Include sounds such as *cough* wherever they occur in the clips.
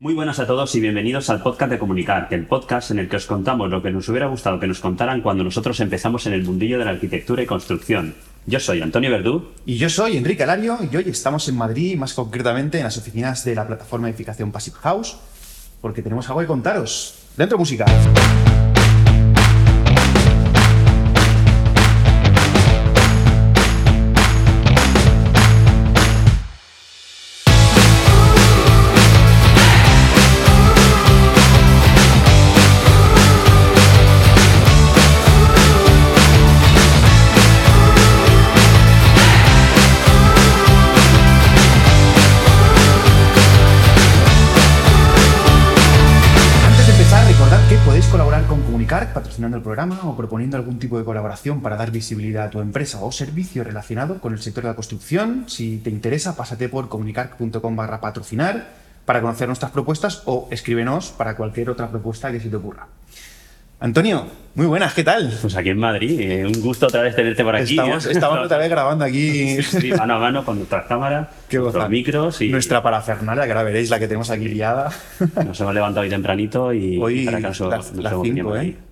Muy buenas a todos y bienvenidos al podcast de Comunicar, el podcast en el que os contamos lo que nos hubiera gustado que nos contaran cuando nosotros empezamos en el mundillo de la arquitectura y construcción. Yo soy Antonio Verdú. Y yo soy Enrique Alario y hoy estamos en Madrid, más concretamente en las oficinas de la plataforma de edificación Passive House, porque tenemos algo que contaros. Dentro música. Programa o proponiendo algún tipo de colaboración para dar visibilidad a tu empresa o servicio relacionado con el sector de la construcción. Si te interesa, pásate por comunicar.com barra patrocinar para conocer nuestras propuestas o escríbenos para cualquier otra propuesta que se te ocurra. Antonio, muy buenas, ¿qué tal? Pues aquí en Madrid, eh, un gusto otra vez tenerte por aquí. Estamos, estamos otra vez grabando aquí *laughs* Sí, mano a mano con nuestras cámaras, nuestros micros y nuestra parafernalia, que ahora veréis la que tenemos aquí liada. nos hemos levantado hoy tempranito y Hoy para acaso las, nos las hemos venido cinco, por ¿eh? ahí.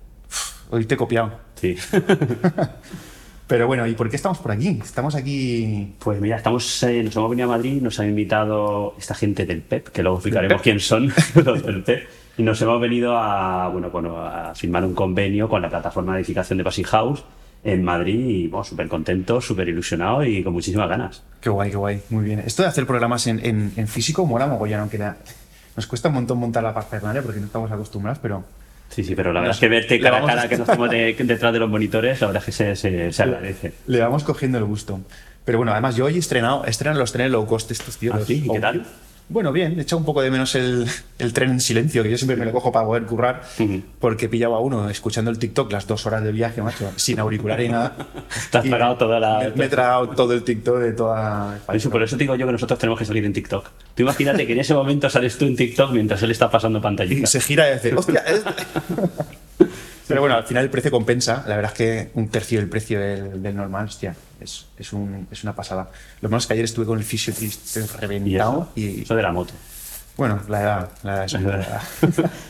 Hoy te he copiado. Sí. *laughs* Pero bueno, ¿y por qué estamos por aquí? Estamos aquí. Pues mira, estamos, eh, nos hemos venido a Madrid, nos han invitado esta gente del PEP, que luego explicaremos quién son *laughs* los del PEP, y nos hemos venido a, bueno, bueno, a firmar un convenio con la plataforma de edificación de Passive House en Madrid y bueno, súper contentos, súper ilusionados y con muchísimas ganas. Qué guay, qué guay. Muy bien. Esto de hacer programas en, en- en físico mola mogollón, aunque da- nos cuesta un montón montar la parafernalia porque no estamos acostumbrados, pero. Sí, sí, pero la verdad es que verte cara a cara que nos estamos de- detrás de los monitores, la verdad es que se, se, se agradece. Le vamos cogiendo el gusto. Pero bueno, además yo hoy he estrenado, he estrenado los trenes low cost estos tíos. ¿Ah, sí? ¿Y qué tal? Bueno, bien, he echado un poco de menos el, el tren en silencio, que yo siempre me lo cojo para poder currar, Ujú. porque pillaba a uno escuchando el TikTok las dos horas de viaje, macho, sin auricular y nada. *laughs* Te has Y tragado toda la- Me, me he tragado todo el TikTok de toda. Por eso, por eso te digo yo que nosotros tenemos que salir en TikTok. Tú imagínate que en ese momento sales tú en TikTok mientras él está pasando Y pantallita. se gira y dice, hostia. este". *laughs* Pero bueno, al final el precio compensa. La verdad es que un tercio del precio del, del normal, hostia, es, es, un- es una pasada. Lo malo es que ayer estuve con el fisio estoy Y reventado. eso, Y, eso de la moto. bueno, la edad, la edad es una edad.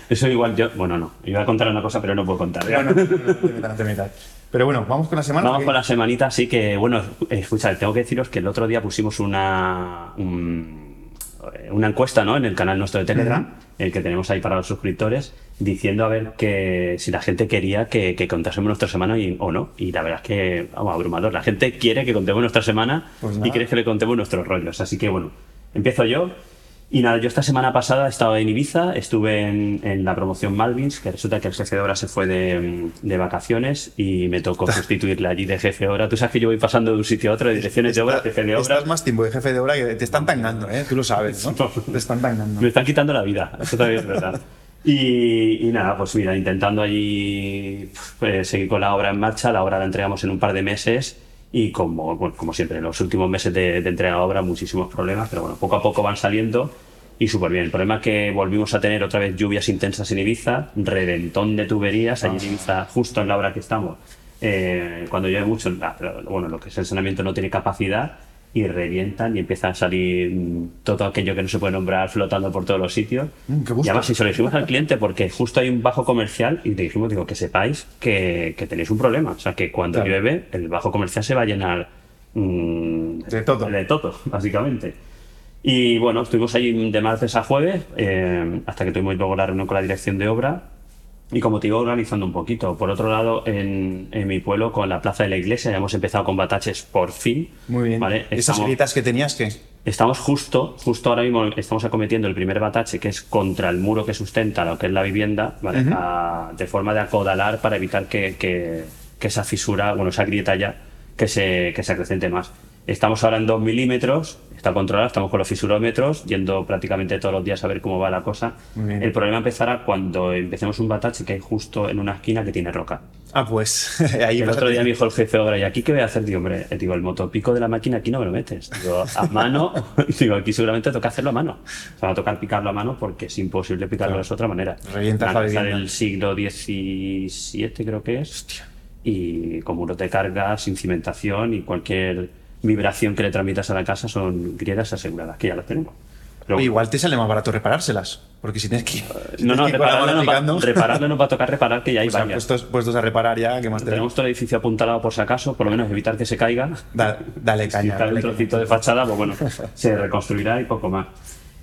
Eso igual yo, bueno, no, iba a contar una cosa, pero no puedo contar. No, no, no, no, no te metas, no te metas. Pero bueno, vamos con la semana. Vamos con la semanita, así que, bueno, escucha, tengo que deciros que el otro día pusimos una, un- una encuesta ¿no? en el canal nuestro de Telegram, el que tenemos ahí para los suscriptores, diciendo a ver que si la gente quería que, que contásemos nuestra semana y- o no. Y la verdad es que, vamos, abrumador. La gente quiere que contemos nuestra semana Pues y quiere que le contemos nuestros rollos. Así que, bueno, empiezo yo. Y nada, yo esta semana pasada he estado en Ibiza, estuve en, en la promoción Malvins, que resulta que el jefe de obra se fue de, de vacaciones y me tocó *laughs* sustituirle allí de jefe de obra. Tú sabes que yo voy pasando de un sitio a otro, de direcciones de obra, jefe de obra. Estás más tiempo de jefe de obra que te están tangando, ¿eh? Tú lo sabes, ¿no? *laughs* Te están tangando. Me están quitando la vida, eso también es verdad. *laughs* Y, y nada, pues mira, intentando allí pues, seguir con la obra en marcha, la obra la entregamos en un par de meses y como, bueno, como siempre, en los últimos meses de, de entrega de obra muchísimos problemas, pero bueno, poco a poco van saliendo y súper bien. El problema es que volvimos a tener otra vez lluvias intensas en Ibiza, reventón de tuberías, allí en Ibiza, justo en la obra que estamos. eh, cuando llueve mucho, ah, bueno, lo que es el saneamiento no tiene capacidad y revientan y empieza a salir todo aquello que no se puede nombrar flotando por todos los sitios. Mm, qué y además, si se lo dijimos al cliente, porque justo hay un bajo comercial y le dijimos, digo, que sepáis que, que tenéis un problema. O sea, que cuando Claro. llueve, el bajo comercial se va a llenar mm, De todo. De todo, básicamente. Y bueno, estuvimos ahí de martes a jueves, eh, hasta que tuvimos luego la reunión con la dirección de obra. Y como te iba organizando un poquito. Por otro lado, en, en mi pueblo, con la plaza de la iglesia, ya hemos empezado con bataches por fin. Muy bien. ¿vale? Esas grietas que tenías que. Estamos justo, justo ahora mismo estamos acometiendo el primer batache que es contra el muro que sustenta lo que es la vivienda, ¿vale? A- de forma de acodalar para evitar que, que- que esa fisura, bueno, esa grieta ya, que se, que se acrecente más. Estamos ahora en 2 milímetros, está controlado, estamos con los fisurómetros, yendo prácticamente todos los días a ver cómo va la cosa. El problema empezará cuando empecemos un batache que hay justo en una esquina que tiene roca. Ah, pues *laughs* ahí el otro día me dijo el jefe obra, ¿y aquí qué voy a hacer? Digo, hombre, eh, digo, el motopico de la máquina aquí no me lo metes. Digo, a *laughs* mano, *laughs* digo, aquí seguramente toca hacerlo a mano. O sea, va a tocar picarlo a mano porque es imposible picarlo Claro. de otra manera. Revientas Una la del siglo XVII creo que es. Y con muros de carga, sin cimentación y cualquier vibración que le transmitas a la casa son grietas aseguradas, que ya las tenemos. Pero- igual te sale más barato reparárselas. Porque si tienes que. si no, no, repararlo no, va, repararlo no va a tocar reparar, que ya hay o sea, varias. puestos, puestos a reparar ya, que más te da? Tenemos todo el edificio apuntalado por si acaso, por lo menos evitar que se caiga. Da- dale Si caña. cae un dale trocito de fachada, pues bueno, *laughs* se reconstruirá y poco más.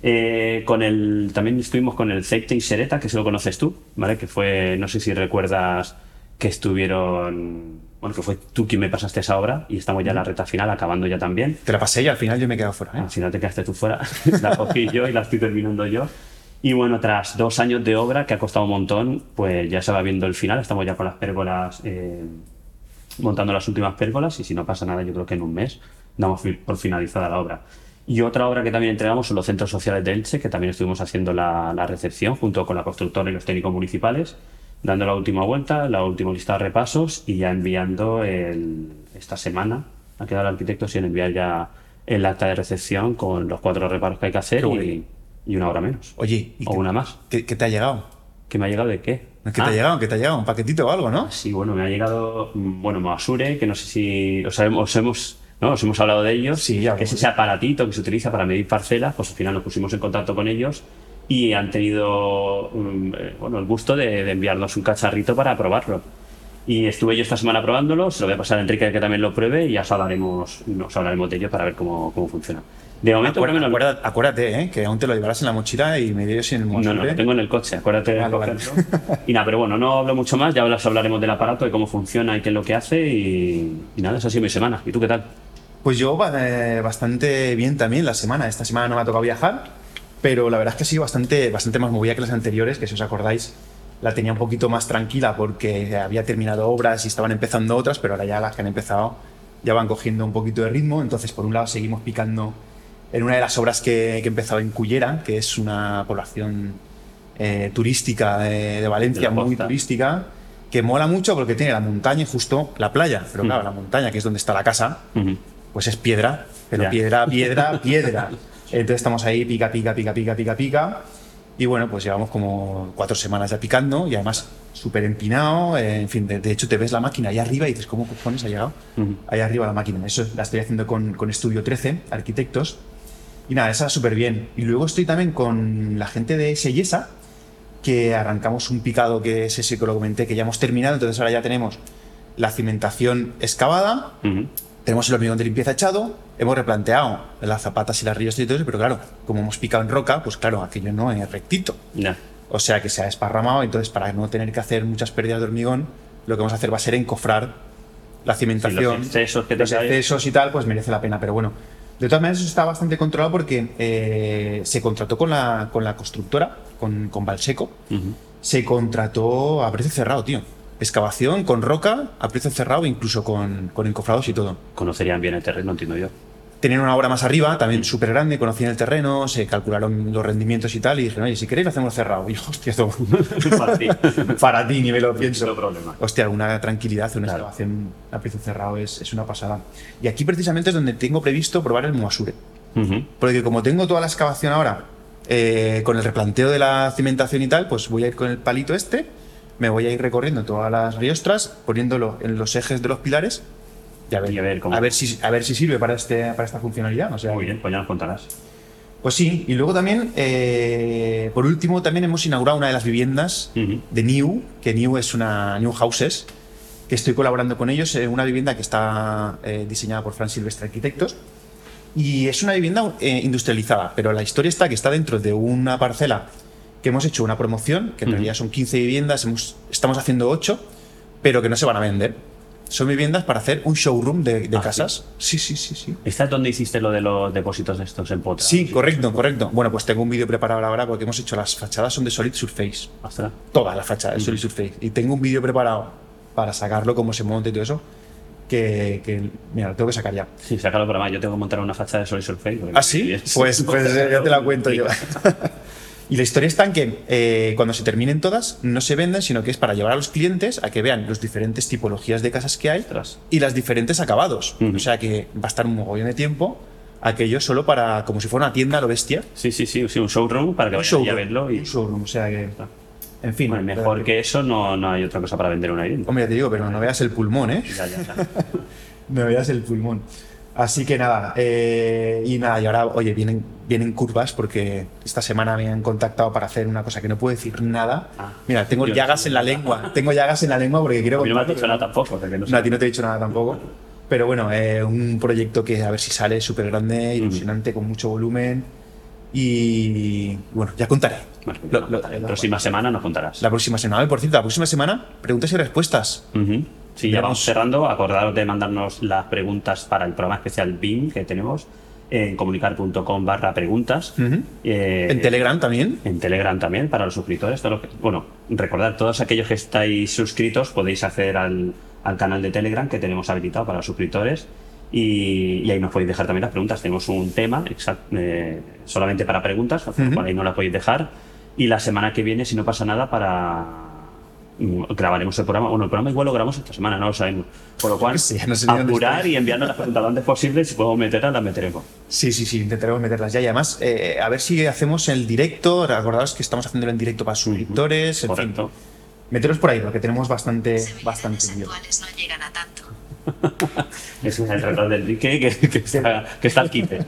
Eh, con el, también estuvimos con el Ceite y Sereta, que se lo conoces tú, ¿vale? Que fue, no sé si recuerdas que estuvieron, bueno, que fue tú quien me pasaste esa obra y estamos ya en la reta final, acabando ya también. Te la pasé y al final yo me he quedado fuera. ¿eh? Al final te quedaste tú fuera, *laughs* la cogí yo y la estoy terminando yo. Y bueno, tras dos años de obra, que ha costado un montón, pues ya se va viendo el final, estamos ya con las pérgolas, eh, montando las últimas pérgolas y si no pasa nada, yo creo que en un mes damos por finalizada la obra. Y otra obra que también entregamos son los centros sociales de Elche, que también estuvimos haciendo la, la recepción junto con la constructora y los técnicos municipales, dando la última vuelta, la última lista de repasos y ya enviando el- esta semana, ha quedado el arquitecto sin enviar ya el acta de recepción con los cuatro reparos que hay que hacer Qué y, y una hora menos. Oye, ¿y o qué- una más. ¿qué, qué te ha llegado? ¿Que me ha llegado de qué? ¿Qué te Ah, ha llegado? ¿Qué te ha llegado? ¿Un paquetito o algo, no? Sí, bueno, me ha llegado, mm, bueno, Moasure, que no sé si os, hemos- os hemos, ¿no? os hemos hablado de ellos, Sí, ya que es ese aparatito que se utiliza para medir parcelas, pues al final nos pusimos en contacto con ellos y han tenido mm, eh, bueno, el gusto de, de enviarnos un cacharrito para probarlo. Y estuve yo esta semana probándolo, se lo voy a pasar a Enrique que también lo pruebe y ya os hablaremos, nos hablaremos de ello para ver cómo, cómo funciona. De momento, Acuérdate, menos, acuérdate, acuérdate, ¿eh? que aún te lo llevarás en la mochila y me dirás en el No, no, Monasure. lo tengo en el coche, acuérdate Vale, vale. Y nada, pero bueno, no hablo mucho más, ya os hablaremos del aparato, de cómo funciona y qué es lo que hace y, y nada, esa ha sido mi semana. ¿Y tú qué tal? Pues yo eh, bastante bien también la semana. Esta semana no me ha tocado viajar, pero la verdad es que ha sido bastante, bastante más movida que las anteriores, que si os acordáis la tenía un poquito más tranquila porque había terminado obras y estaban empezando otras, pero ahora ya las que han empezado ya van cogiendo un poquito de ritmo. Entonces, por un lado, seguimos picando en una de las obras que, que he empezado en Cullera, que es una población eh, turística de, de Valencia, De muy turística, que mola mucho porque tiene la montaña y justo la playa. Pero claro, la montaña, que es donde está la casa, pues es piedra, pero piedra, piedra, *laughs* piedra. Entonces estamos ahí, pica, pica, pica, pica, pica, pica. Y bueno, pues llevamos como cuatro semanas ya picando y además súper empinado. eh, en fin, de, de hecho te ves la máquina ahí arriba y dices, ¿cómo cojones ha llegado? Ujú. Ahí arriba la máquina. Eso la estoy haciendo con, con Estudio 13, arquitectos. Y nada, esa súper bien. Y luego estoy también con la gente de Sellesa, que arrancamos un picado que es ese que lo comenté, que ya hemos terminado. Entonces ahora ya tenemos la cimentación excavada, Ujú. Tenemos el hormigón de limpieza echado, hemos replanteado las zapatas y las ríos y todo eso, pero claro, como hemos picado en roca, pues claro, aquello no es rectito. O sea que se ha esparramado, entonces para no tener que hacer muchas pérdidas de hormigón, lo que vamos a hacer va a ser encofrar la cimentación. Sí, los excesos que los tengáis. excesos y tal, pues merece la pena. Pero bueno, de todas maneras eso está bastante controlado porque eh, se contrató con la, con la constructora, con, con Valseco, se contrató a precio cerrado, tío. Excavación con roca a precio cerrado, incluso con, con encofrados y todo. Conocerían bien el terreno, entiendo yo. Tenían una obra más arriba, también súper grande, conocían el terreno, se calcularon los rendimientos y tal, y dijeron, oye, si queréis lo hacemos cerrado. *laughs* Y yo, hostia, esto *laughs* Para ti. *laughs* para ti, ni me lo pienso. No problema. Hostia, alguna tranquilidad, una Claro. excavación a precio cerrado es, es una pasada. Y aquí precisamente es donde tengo previsto probar el Moasure. Ujú. Porque como tengo toda la excavación ahora, eh, con el replanteo de la cimentación y tal, pues voy a ir con el palito este, me voy a ir recorriendo todas las riostras, poniéndolo en los ejes de los pilares y a ver, Y a ver cómo- a ver si, a ver si sirve para, este, para esta funcionalidad. O sea, Muy bien, pues ya nos contarás. Pues sí, y luego también, eh, por último, también hemos inaugurado una de las viviendas Ujú. de New, que New es una New Houses, que estoy colaborando con ellos, eh, una vivienda que está eh, diseñada por Fran Silvestre Arquitectos. Y es una vivienda eh, industrializada, pero la historia está que está dentro de una parcela que hemos hecho una promoción, que en realidad son 15 viviendas, hemos, estamos haciendo 8, pero que no se van a vender. Son viviendas para hacer un showroom de, de Ah, casas. Sí, sí, sí, sí. ¿Esta es donde hiciste lo de los depósitos de estos en potra? Sí, correcto, correcto. Bueno, pues tengo un vídeo preparado ahora porque hemos hecho las fachadas son de Solid Surface. Ostras. Todas las fachadas de Solid Surface. Y tengo un vídeo preparado para sacarlo, cómo se monta y todo eso. Que, que, mira, lo tengo que sacar ya. Sí, sácalo para más. Yo tengo que montar una fachada de Solid Surface. ¿Ah, sí? *laughs* Pues, pues eh, ya te la cuento yo. *laughs* Y la historia está en que eh, cuando se terminen todas, no se venden, sino que es para llevar a los clientes a que vean las diferentes tipologías de casas que hay Ostras. y las diferentes acabados. Ujú. O sea que va a estar un mogollón de tiempo aquello solo para, como si fuera una tienda a lo bestia. Sí, sí, sí, sí, un showroom para que vayan a verlo. Y... un showroom, o sea que... En fin. Bueno, mejor que eso no, no hay otra cosa para vender una vivienda. Hombre, te digo, pero no veas el pulmón, ¿eh? Ya, ya, ya. *laughs* No veas el pulmón. Así que nada, eh, y nada, y ahora, oye, vienen, vienen curvas porque esta semana me han contactado para hacer una cosa que no puedo decir nada. Ah. Mira, tengo Dios. llagas en la lengua, tengo llagas en la lengua porque quiero A mí no me has dicho nada tampoco. que no sé. No, a ti no te he dicho nada tampoco. Pero bueno, eh, un proyecto que a ver si sale súper grande, ilusionante, con mucho volumen. Y bueno, ya contaré. Bueno, Lo- no, lo- la próxima semana nos contarás. La próxima semana, por cierto, la próxima semana, preguntas y respuestas. Ujú. Sí, ya vamos cerrando. Acordaros de mandarnos las preguntas para el programa especial BIM que tenemos en comunicar.com barra preguntas. Eh, En Telegram también. En Telegram también, para los suscriptores. que- bueno, recordad, todos aquellos que estáis suscritos podéis acceder al, al canal de Telegram que tenemos habilitado para los suscriptores y, y ahí nos podéis dejar también las preguntas. Tenemos un tema exact- eh, solamente para preguntas, por ahí no las podéis dejar. Y la semana que viene, si no pasa nada, para grabaremos el programa. Bueno, el programa igual lo grabamos esta semana, no lo sabemos. Por lo cual, Sí, no sé apurar y enviarnos las preguntas lo antes posible. Si podemos meterlas, las meteremos. Sí, sí, sí, intentaremos meterlas ya. Y además, eh, a ver si hacemos el directo. Recordaos que estamos haciéndolo en directo para suscriptores. En fin, Correcto. meteros por ahí, porque tenemos bastante, Severidades bastante no llegan a tanto. *laughs* Es el reloj del Enrique que, que está, que está al quite.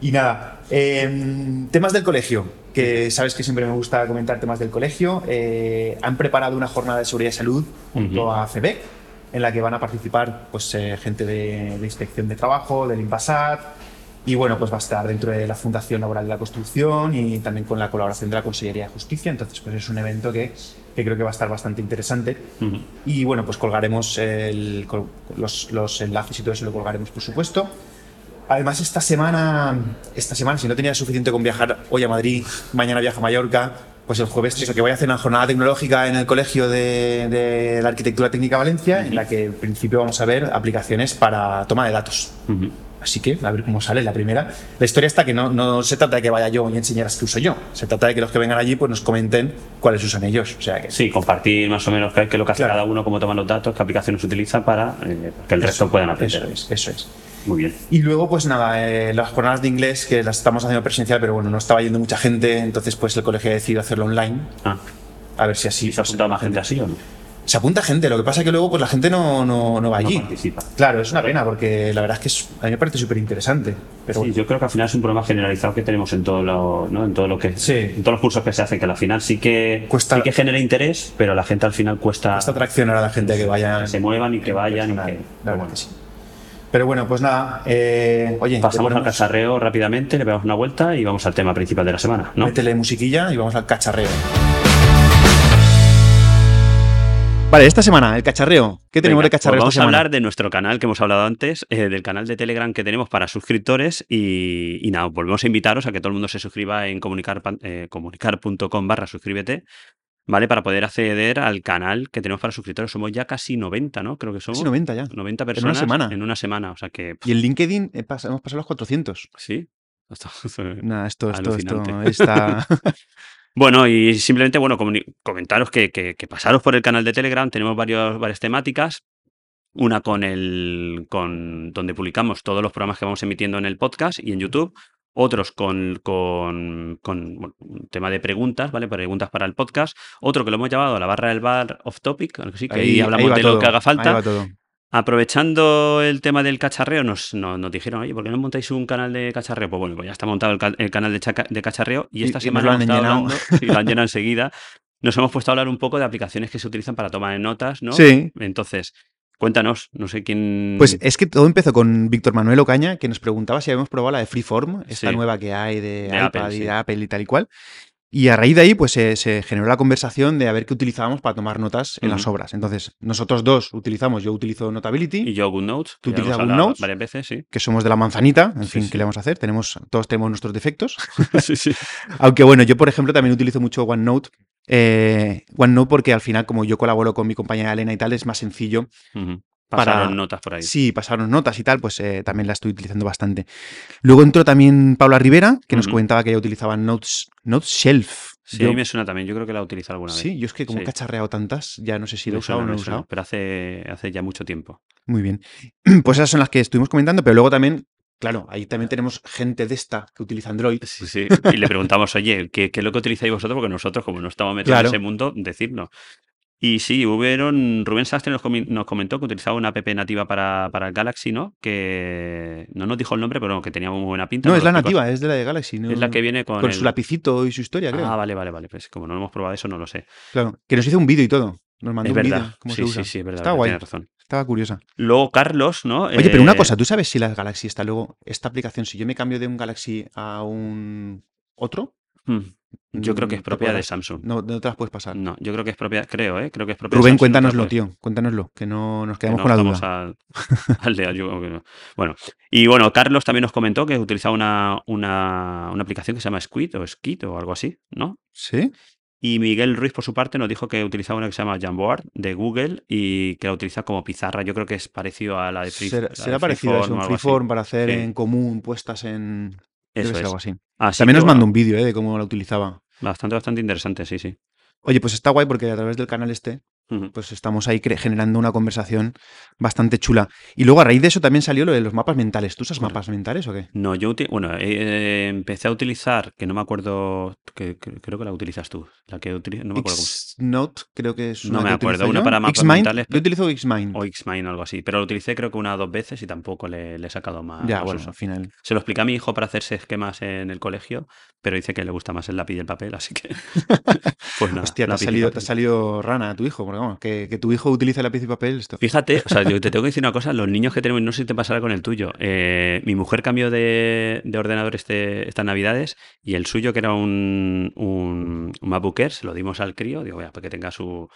Y nada, eh, temas del colegio, que sabes que siempre me gusta comentar temas del colegio. Eh, han preparado una jornada de seguridad y salud junto Ujú. a FEBEC, en la que van a participar pues, eh, gente de, de inspección de trabajo, del INPASAT, y bueno, pues va a estar dentro de la Fundación Laboral de la Construcción y también con la colaboración de la Consellería de Justicia. Entonces, pues es un evento que, que creo que va a estar bastante interesante. Ujú. Y bueno, pues colgaremos el- los, los enlaces y todo eso lo colgaremos, por supuesto. Además, esta semana, esta semana, si no tenía suficiente con viajar hoy a Madrid, mañana viajo a Mallorca, pues el jueves eso, que voy a hacer una jornada tecnológica en el Colegio de, de la Arquitectura Técnica Valencia, en la que en principio vamos a ver aplicaciones para toma de datos. Ujú. Así que a ver cómo sale la primera. La historia está que no, no se trata de que vaya yo y enseñar las que uso yo. Se trata de que los que vengan allí pues nos comenten cuáles usan ellos. O sea que Sí, compartir más o menos qué es lo que hace Claro. cada uno, cómo toman los datos, qué aplicaciones utiliza para eh, que el resto puedan aprender. Eso es, eso es. Muy bien. Y luego, pues nada, eh, las jornadas de inglés que las estamos haciendo presencial, pero bueno, no estaba yendo mucha gente, entonces pues el colegio ha decidido hacerlo online. Ah, A ver si así. ¿y se ha apuntado más gente así o no? Se apunta gente, lo que pasa es que luego pues la gente no, no, no va No allí. participa. Claro, es una pena porque la verdad es que es- a mí me parece súper interesante. Pero Sí, yo creo que al final es un problema generalizado que tenemos en todo lo, ¿no? en todo lo que Sí. en todos los cursos que se hacen, que al final sí que Cuesta- sí que genera interés, pero la gente al final cuesta esta atraccionar a la gente que vaya. que se muevan y que vayan y personal, que la pero verdad bueno. que sí. Pero bueno, pues nada, eh, oye, pasamos al cacharreo rápidamente, le pegamos una vuelta y vamos al tema principal de la semana, ¿no? Métele musiquilla y vamos al cacharreo. Vale, esta semana, el cacharreo. ¿Qué tenemos Venga, de cacharreo pues vamos esta a hablar de nuestro canal que hemos hablado antes, eh, del canal de Telegram que tenemos para suscriptores y, y nada, volvemos a invitaros a que todo el mundo se suscriba en comunicar, eh, comunicar.com barra suscríbete, ¿vale? Para poder acceder al canal que tenemos para suscriptores. Somos ya casi 90, ¿no? Creo que somos. Casi 90 ya. 90 En una personas semana. En una semana, o sea que... Y en LinkedIn eh, hemos pasado los 400. Sí. *laughs* Esto- Nada, esto, esto, esto está... *laughs* Bueno, y simplemente, bueno, comentaros que, que, que pasaros por el canal de Telegram, tenemos varios, varias temáticas. Una con el. con donde publicamos todos los programas que vamos emitiendo en el podcast y en YouTube. Otros con, con, con bueno, un tema de preguntas, ¿vale? Preguntas para el podcast. Otro que lo hemos llamado la barra del bar off topic, sí, que ahí, hablamos va de lo todo, que haga ahí falta. Aprovechando el tema del cacharreo, nos, nos, nos dijeron, oye, ¿por qué no montáis un canal de cacharreo? Pues bueno, pues ya está montado el, ca- el canal de, chaca- de cacharreo y Y- esta y semana lo han hemos llenado. hablando- y lo han llenado enseguida. Nos hemos puesto a hablar un poco de aplicaciones que se utilizan para tomar notas, ¿no? Sí. Entonces, cuéntanos, no sé quién... Pues es que todo empezó con Víctor Manuel Ocaña, que nos preguntaba si habíamos probado la de Freeform, esta Sí. nueva que hay de, De iPad Apple, y sí. Apple y tal y cual. Y a raíz de ahí, pues se, se generó la conversación de a ver qué utilizábamos para tomar notas en las obras. Entonces, nosotros dos utilizamos, yo utilizo Notability, Y yo GoodNotes. ¿Tú utilizas GoodNotes? Varias veces, sí. que somos de la manzanita, en Sí, fin, sí. ¿qué le vamos a hacer? Tenemos, todos tenemos nuestros defectos. *laughs* sí, sí. Aunque bueno, yo por ejemplo también utilizo mucho OneNote. Eh, OneNote porque al final, como yo colaboro con mi compañera Elena y tal, es más sencillo. Para- Pasaron notas por ahí. Sí, pasarnos notas y tal, pues eh, también la estoy utilizando bastante. Luego entró también Paula Rivera, que nos comentaba que ella utilizaba Notes, Notes Shelf. Sí, Yo- a mí me suena también. Yo creo que la he utilizado alguna vez. sí, yo es que como he Sí. cacharreado tantas, ya no sé si lo he usado o no he usado. Pero hace, hace ya mucho tiempo. Muy bien. *clears throat* Pues esas son las que estuvimos comentando, pero luego también, claro, ahí también tenemos gente de esta que utiliza Android. Sí, sí. Y le preguntamos, oye, ¿qué, qué es lo que utilizáis vosotros? Porque nosotros, como no estamos metidos Claro. en ese mundo, decirnos. Y sí, hubieron. Rubén Sastre nos, nos comentó que utilizaba una app nativa para, para el Galaxy, ¿no? Que no nos dijo el nombre, pero que tenía muy buena pinta. No, es lo la nativa, es de la de Galaxy. no- Es la que viene con. con el- su lapicito y su historia, creo. Ah, vale, vale, vale. Pues como no hemos probado eso, no lo sé. Claro, que nos hizo un vídeo y todo. Nos mandó Es un verdad. vídeo. ¿Cómo sí, se sí, usa? sí, es verdad. Verdad, guay. tienes razón. Estaba curiosa. Luego, Carlos, ¿no? Oye, pero una Eh, cosa, ¿tú sabes si las Galaxy está luego esta aplicación, si yo me cambio de un Galaxy a un otro, hmm, Yo creo que mm, es ¿te propia de? Samsung. no, no te las puedes pasar? No, yo creo que es propia, creo, ¿eh? Creo que es propia de Rubén, Samsung, te la cuéntanoslo, tío. Cuéntanoslo, que no nos que quedamos no con la duda. al, *laughs* al que no. Bueno, y bueno, Carlos también nos comentó que utilizaba una, una, una aplicación que se llama Squid o Skit o algo así, ¿no? ¿Sí? Y Miguel Ruiz, por su parte, nos dijo que utilizaba una que se llama Jamboard de Google y que la utiliza como pizarra. Yo creo que es parecido a la de Free, Será, la de será parecido a un freeform para hacer Sí. en común, puestas en... Eso es. algo así. Así También mandó bueno, un vídeo ¿eh? de cómo la utilizaba. Bastante, bastante interesante, sí, sí. Oye, pues está guay porque a través del canal este. Pues estamos ahí generando una conversación bastante chula. Y luego a raíz de eso también salió lo de los mapas mentales. ¿Tú usas Bueno. mapas mentales o qué? No, yo bueno, eh, empecé a utilizar, que no me acuerdo, que, que- creo que la utilizas tú, la que utilizo, no me acuerdo Xnote, creo que es No me acuerdo, una yo. para mapas Xmind, mentales, Yo utilizo Xmind. o Xmind o algo así, pero lo utilicé creo que una o dos veces y tampoco le, le he sacado más, ya, bueno, al final. Se lo expliqué a mi hijo para hacerse esquemas en el colegio, pero dice que le gusta más el lápiz y el papel, así que *laughs* pues nada. Hostia, te ha, salido, te papel. ha salido rana tu hijo, porque vamos, que, que tu hijo utilice lápiz y papel, esto. Fíjate, o sea, yo te *laughs* tengo que decir una cosa, los niños que tenemos, no sé si te pasará con el tuyo. eh, mi mujer cambió de, de ordenador este, estas navidades y el suyo, que era un, un, un MacBook Air, se lo dimos al crío, digo, vea, para que tenga su...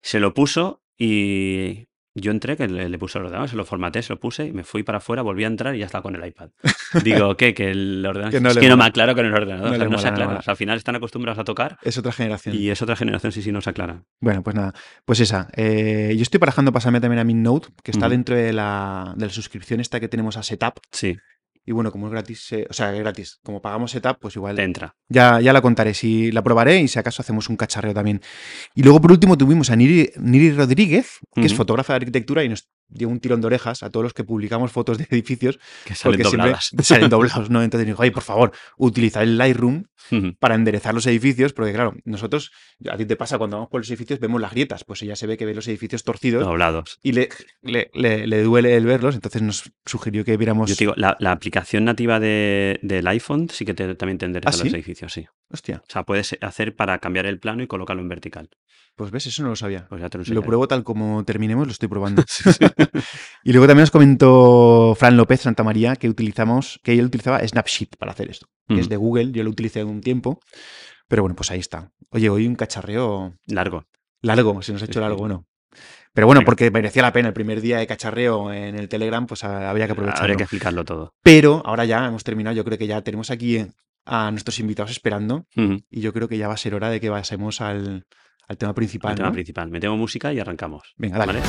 Se lo puso y yo entré, que le, le puse el ordenador, se lo formateé, se lo puse y me fui para afuera, volví a entrar y ya estaba con el iPad. *laughs* Digo, ¿qué? Que el ordenador... Que no es que no me aclaro con el ordenador, No o sea, le no se mola, aclara. mola. O sea, al final están acostumbrados a tocar Es otra generación. y es otra generación, sí, sí, no se aclara. Bueno, pues nada, pues esa. Eh, yo estoy barajando pasarme también a mi Note, que está dentro de la, de la suscripción esta que tenemos a Setup. Sí, Y bueno, como es gratis, eh, o sea, es gratis, como pagamos Setup, pues igual te entra. Ya, ya la contaré, si la probaré y si acaso hacemos un cacharreo también. Y luego por último tuvimos a Niri, Niri Rodríguez, que es fotógrafa de arquitectura y nos dio un tirón de orejas a todos los que publicamos fotos de edificios Que salen porque siempre dobladas. *laughs* salen *laughs* doblados, ¿no? Entonces dijo, ay, por favor, utilizad el Lightroom para enderezar los edificios, porque claro, nosotros, a ti te pasa cuando vamos por los edificios, vemos las grietas, pues ella se ve que ve los edificios torcidos Doblados. y le, le, le- le duele el verlos, entonces nos sugirió que viéramos... Yo te digo, la, la aplicación nativa de, del iPhone sí que te, también te endereza ¿Ah, los sí? edificios, sí. Hostia, O sea, puedes hacer para cambiar el plano y colocarlo en vertical. pues ves, eso no lo sabía. Pues ya te lo Lo pruebo tal como terminemos, lo estoy probando. *laughs* *laughs* y luego también nos comentó Fran López Santamaría que utilizamos, que él utilizaba Snapsheet para hacer esto, que es Ujú. de Google, yo lo utilicé un tiempo, pero bueno, pues ahí está. Oye, hoy un cacharreo Largo. largo, se nos ha hecho largo, bueno. Pero bueno, porque merecía la pena el primer día de cacharreo en el Telegram, pues habría que aprovecharlo. Habría que explicarlo todo. Pero ahora ya hemos terminado, yo creo que ya tenemos aquí a nuestros invitados esperando Ujú. y yo creo que ya va a ser hora de que pasemos al, al tema principal. El tema ¿no? principal. Metemos música y arrancamos. Venga, dale. ¿Vale?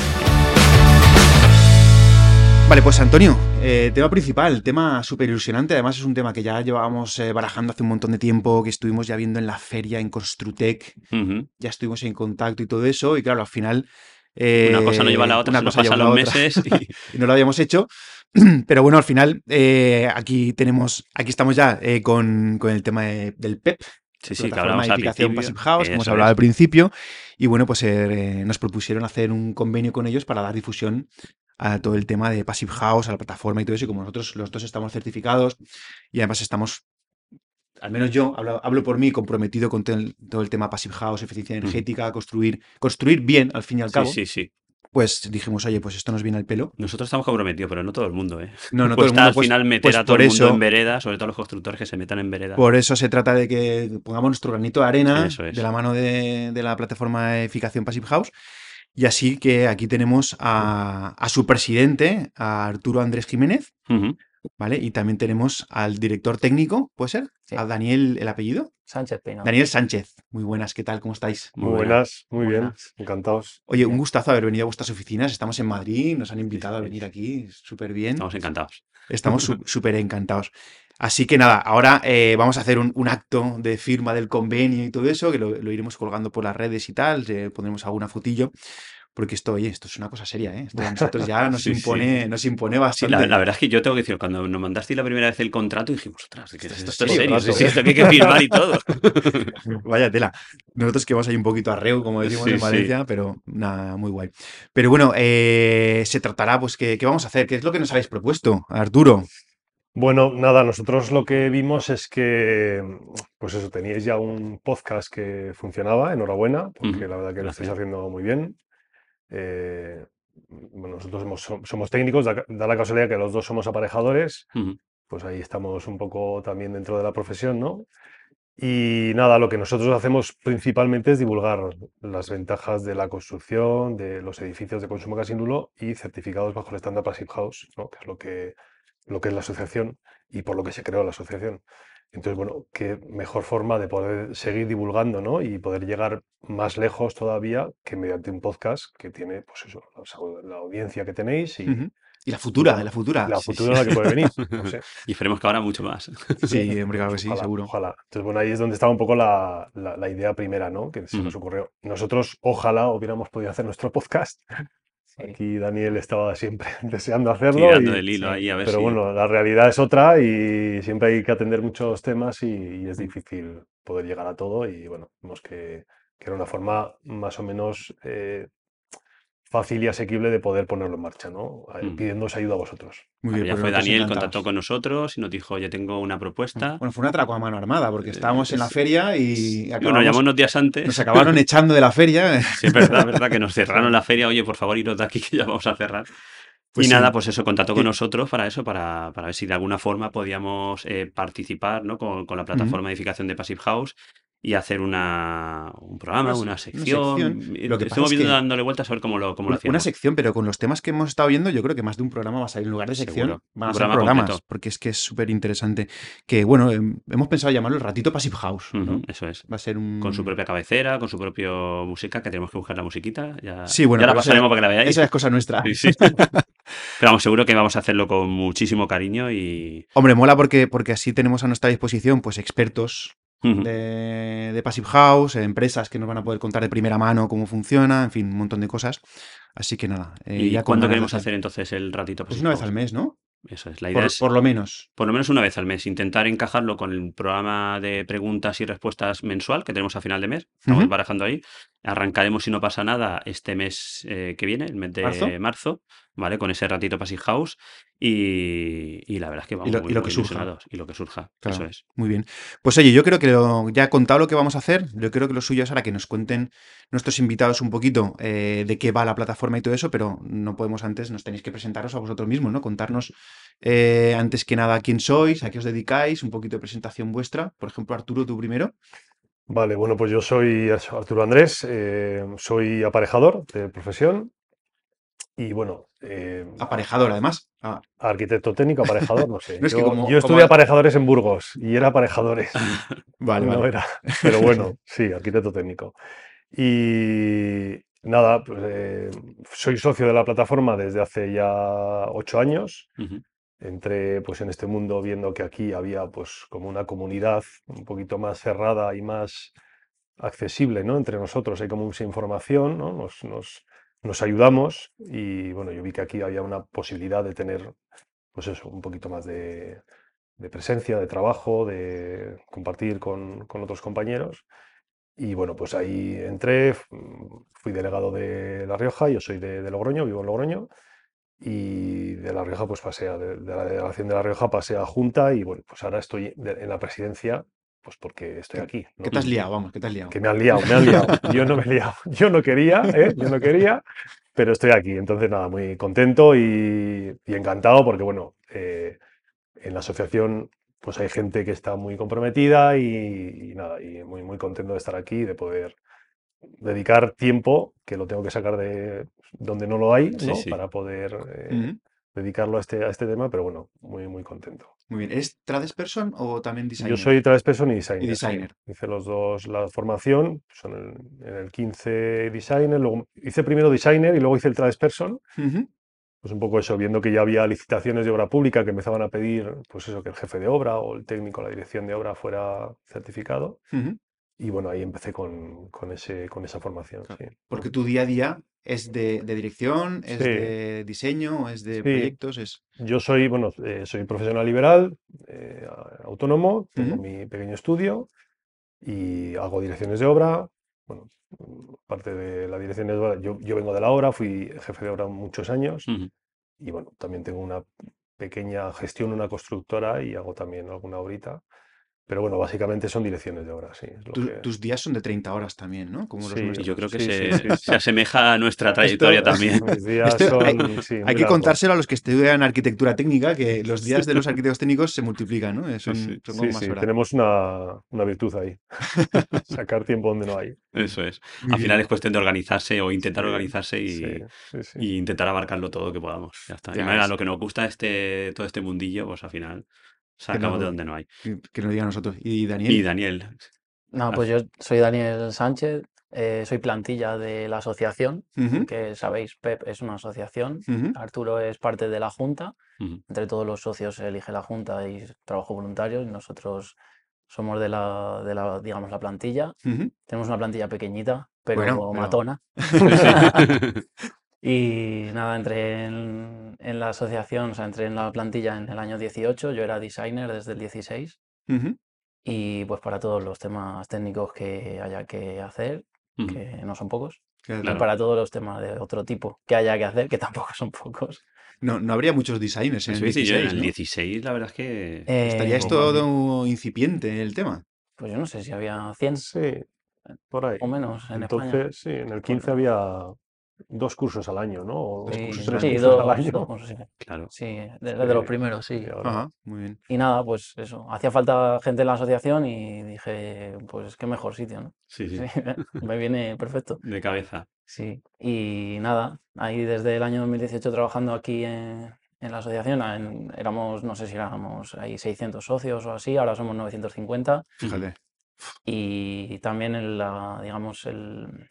Vale, pues Antonio, eh, tema principal, tema súper ilusionante. Además, es un tema que ya llevábamos eh, barajando hace un montón de tiempo, que estuvimos ya viendo en la feria en Construtec, Ujú. ya estuvimos en contacto y todo eso. Y claro, al final. eh, Una cosa no lleva a la otra, una se nos cosa lleva pasan los meses y... *laughs* y no lo habíamos hecho. *clears throat* Pero bueno, al final, eh, aquí tenemos, aquí estamos ya eh, con, con el tema de- del PEP, Sí, sí, que plataforma hablamos de al aplicación. Passive House, Eso hablado es. al principio. Y bueno, pues eh, nos propusieron hacer un convenio con ellos para dar difusión a todo el tema de Passive House, a la plataforma y todo eso. Y como nosotros los dos estamos certificados y además estamos, al menos yo hablo, hablo por mí, comprometido con todo el, todo el tema Passive House, eficiencia energética, construir, construir bien al fin y al cabo, Sí, sí, sí. Pues dijimos, oye, pues esto nos viene al pelo. Nosotros estamos comprometidos, pero no todo el mundo, ¿eh? No, no *laughs* todo el mundo, al pues- final meter pues a todo el mundo eso- en vereda, sobre todo los constructores que se metan en vereda. Por eso se trata de que pongamos nuestro granito de arena es. de la mano de, de la plataforma de Eficación Passive House. Y así que aquí tenemos a, a su presidente, a Arturo Andrés Jiménez. ¿Vale? Y también tenemos al director técnico, ¿puede ser? Sí. A Daniel, ¿el apellido? Sánchez. Daniel Sánchez. Muy buenas, ¿qué tal? ¿Cómo estáis? Muy Muy buena. buenas, muy bien, encantados. Oye, un gustazo haber venido a vuestras oficinas. Estamos en Madrid, nos han invitado a sí. venir aquí, súper bien. Estamos encantados. Estamos *laughs* súper encantados. Así que nada, ahora eh, vamos a hacer un, un acto de firma del convenio y todo eso, que lo, lo iremos colgando por las redes y tal, eh, pondremos alguna fotillo, porque esto, oye, esto es una cosa seria, ¿eh? Esto a nosotros ya *laughs* nos, impone, nos impone Sí, bastante. la, la verdad es que yo tengo que decir, cuando nos mandaste la primera vez el contrato, dijimos, ostras, ¿qué es Esto esto? es serio, sí, sí, esto que hay que firmar y todo. *laughs* Vaya tela. Nosotros que vamos ahí un poquito arreo, como decimos Sí, en sí. Valencia, pero nada, muy guay. Pero bueno, eh, se tratará, pues, ¿qué, qué vamos a hacer? ¿Qué es lo que nos habéis propuesto, Arturo? Bueno, nada, nosotros lo que vimos es que, pues eso, teníais ya un podcast que funcionaba, enhorabuena, porque la verdad que lo estáis haciendo muy bien. Eh, bueno, nosotros somos, som- somos técnicos, da, la casualidad que los dos somos aparejadores, Ujú, pues ahí estamos un poco también dentro de la profesión, ¿no? Y nada, lo que nosotros hacemos principalmente es divulgar las ventajas de la construcción, de los edificios de consumo casi nulo y certificados bajo el estándar Passive House, ¿no? que es lo que, lo que es la asociación y por lo que se creó la asociación. Entonces, bueno, qué mejor forma de poder seguir divulgando, ¿no? Y poder llegar más lejos todavía que mediante un podcast que tiene, pues eso, la, la audiencia que tenéis y. Y la futura, la futura. la sí, futura que puede venir. No sé. *laughs* Y esperemos que ahora mucho más. Sí, *laughs* hombre, claro que sí, Ojalá, seguro. Ojalá. Entonces, bueno, ahí es donde estaba un poco la, la- la idea primera, ¿no? Que se nos ocurrió. Nosotros, ojalá, hubiéramos podido hacer nuestro podcast. Aquí Daniel estaba siempre *laughs* deseando hacerlo. Tirando y- del hilo sí, ahí a ver pero si... bueno, la realidad es otra y siempre hay que atender muchos temas y, y es difícil poder llegar a todo. Y bueno, vimos que, que era una forma más o menos eh, fácil y asequible de poder ponerlo en marcha, ¿no? Eh, Mm. Pidiéndoos ayuda a vosotros. Muy bien, ya pues fue Daniel, contactó con nosotros y nos dijo, oye, tengo una propuesta. Bueno, fue un atraco a mano armada, porque estábamos en la feria y acabamos- llamó unos días antes. nos acabaron *laughs* echando de la feria. Sí, es verdad, es verdad, que nos *laughs* cerraron la feria. Oye, por favor, iros de aquí que ya vamos a cerrar. Pues y sí. nada, pues eso, contactó con Sí. nosotros para eso, para, para ver si de alguna forma podíamos eh, participar ¿no? con, con la plataforma de edificación de Passive House y hacer una, un programa, Una una se- sección. una Lo que pasa Estuvimos es viendo que- dándole vueltas a ver cómo lo, cómo lo Una, una hacíamos. sección, pero con los temas que hemos estado viendo, yo creo que más de un programa va a salir en lugar de sección. Seguro. Van a ser programa programas, completo. porque es que es súper interesante. Que bueno, em, hemos pensado llamarlo el ratito Passive House. ¿no? Eso es. Va a ser un. Con su propia cabecera, con su propio música, que tenemos que buscar la musiquita. Ya, Sí, bueno, ya la pasaremos para que la veáis. Esa es cosa nuestra. Sí, sí. *laughs* Pero vamos, seguro que vamos a hacerlo con muchísimo cariño y. Hombre, mola porque, porque así tenemos a nuestra disposición pues expertos De, de Passive House, eh, empresas que nos van a poder contar de primera mano cómo funciona, en fin, un montón de cosas. Así que nada. eh, ¿Y ya cuándo queremos hacer entonces el ratito? Pues una vez al mes, ¿no? Eso es. La idea Por, es por lo menos. por lo menos una vez al mes, intentar encajarlo con el programa de preguntas y respuestas mensual que tenemos a final de mes. Estamos barajando ahí. Arrancaremos, si no pasa nada, este mes eh, que viene, el mes de ¿Marzo? marzo, ¿vale? Con ese ratito Passive House. Y, y la verdad es que vamos lo- muy, y lo muy que surja. Y lo que surja. Claro. Eso es. Muy bien. Pues oye, yo creo que lo- ya he contado lo que vamos a hacer. Yo creo que lo suyo es ahora que nos cuenten nuestros invitados un poquito eh, de qué va la plataforma y todo eso, pero no podemos antes, nos tenéis que presentaros a vosotros mismos, ¿no? Contarnos eh, antes que nada quién sois, a qué os dedicáis, un poquito de presentación vuestra. Por ejemplo, Arturo, tú primero. Vale, bueno, pues yo soy Arturo Andrés, eh, soy aparejador de profesión y bueno, eh, Aparejador, además. Ah, arquitecto técnico, aparejador, no sé. *laughs* No, es que yo, como- yo estudié como- aparejadores en Burgos y era aparejadores, *laughs* vale, no vale. era, pero bueno, *laughs* sí, arquitecto técnico. Y nada, pues, eh, soy socio de la plataforma desde hace ya ocho años. Entré pues en este mundo viendo que aquí había pues como una comunidad un poquito más cerrada y más accesible, ¿no? Entre nosotros hay como mucha información, ¿no? Nos, nos, nos ayudamos y bueno, yo vi que aquí había una posibilidad de tener pues eso, un poquito más de, presencia, de trabajo, de compartir con, otros compañeros. Y bueno, pues ahí entré, fui delegado de La Rioja, yo soy de, Logroño, vivo en Logroño, y de La Rioja pues pasé a, de, la delegación de La Rioja pasé a Junta y bueno, pues ahora estoy en la presidencia pues porque estoy aquí. ¿no? ¿Qué te has liado? Vamos, ¿qué te has liado? Que me han liado, me han liado. Yo no me he liado, *laughs* yo no quería, ¿eh? yo no quería, pero estoy aquí. Entonces nada, muy contento y, y encantado porque bueno, eh, en la asociación pues hay gente que está muy comprometida y, y nada, y muy, muy contento de estar aquí y de poder dedicar tiempo, que lo tengo que sacar de donde no lo hay, ¿no? sí. Para poder eh, dedicarlo a este, a este tema, pero bueno, muy, muy contento. Muy bien. ¿Eres tradesperson o también designer? Yo soy tradesperson y designer. sí. designer. Hice los dos, la formación, son en, en el 15 designer, luego hice primero designer y luego hice el tradesperson. Pues un poco eso, viendo que ya había licitaciones de obra pública que empezaban a pedir, pues eso, que el jefe de obra o el técnico, la dirección de obra fuera certificado. Ujú. Y bueno, ahí empecé con, con ese, con esa formación. Claro. sí. Porque tu día a día es de, de dirección, es Sí. de diseño, es de Sí. proyectos, es... Yo soy, bueno, eh, soy profesional liberal, eh, autónomo, tengo Ujú. mi pequeño estudio y hago direcciones de obra. Bueno, parte de la dirección de obra, yo, yo vengo de la obra, fui jefe de obra muchos años Ujú. y bueno, también tengo una pequeña gestión, una constructora y hago también alguna obrita. Pero bueno, básicamente son direcciones de obra, sí. es lo Tu- que- tus días son de 30 horas también, ¿no? Como Sí, Y nuestros. yo creo que Sí, se, sí, sí, sí. se asemeja a nuestra trayectoria *laughs* también. Mis días Esto hay- son, sí, Hay que contárselo a los que estudian arquitectura técnica, que *laughs* los días de los arquitectos técnicos se multiplican, ¿no? Son, sí. son como Sí, más sí, horas. tenemos una, una virtud ahí. *laughs* Sacar tiempo donde no hay. Eso es. Al bien. final es cuestión de organizarse o intentar Sí, organizarse y, Sí, sí, sí. y intentar abarcarlo todo que podamos. Ya está. Y Ya es. lo que nos gusta este, todo este mundillo, pues al final Sacamos de donde no hay. Que, que nos digan nosotros. Y Daniel. Y Daniel, No, pues yo soy Daniel Sánchez, eh, soy plantilla de la asociación, que sabéis, PEP es una asociación. Arturo es parte de la junta, entre todos los socios se elige la junta y trabajo voluntario, y nosotros somos de la, de la, digamos, la plantilla. Tenemos una plantilla pequeñita, pero Bueno, pero- matona. *laughs* Y nada, entré en, en la asociación, o sea, entré en la plantilla en el año 18, yo era designer desde el 16 Ujú. y pues para todos los temas técnicos que haya que hacer, Ujú. que no son pocos, Claro. y para todos los temas de otro tipo que haya que hacer, que *laughs* tampoco son pocos. No, no habría muchos designers en el dice yo, en 16, el ¿no? 16 la verdad es que... Estaría Eh, esto todo incipiente el tema. Pues yo no sé si había 100 Sí, por ahí. o menos en España. Entonces, sí, en el 15 había dos cursos al año, ¿no? O Sí, tres sí, cursos dos, al año. dos, *laughs* sí. Claro. Sí, de, de los primeros, sí. Ajá, muy bien. Y nada, pues eso, hacía falta gente en la asociación y dije, pues qué mejor sitio, ¿no? Sí, sí. Sí, *laughs* me viene perfecto. De cabeza. Sí, y nada, ahí desde el año 2018 trabajando aquí en, en la asociación, en- éramos, no sé si éramos ahí 600 socios o así, ahora somos 950 Fíjate. y también en la, digamos, el,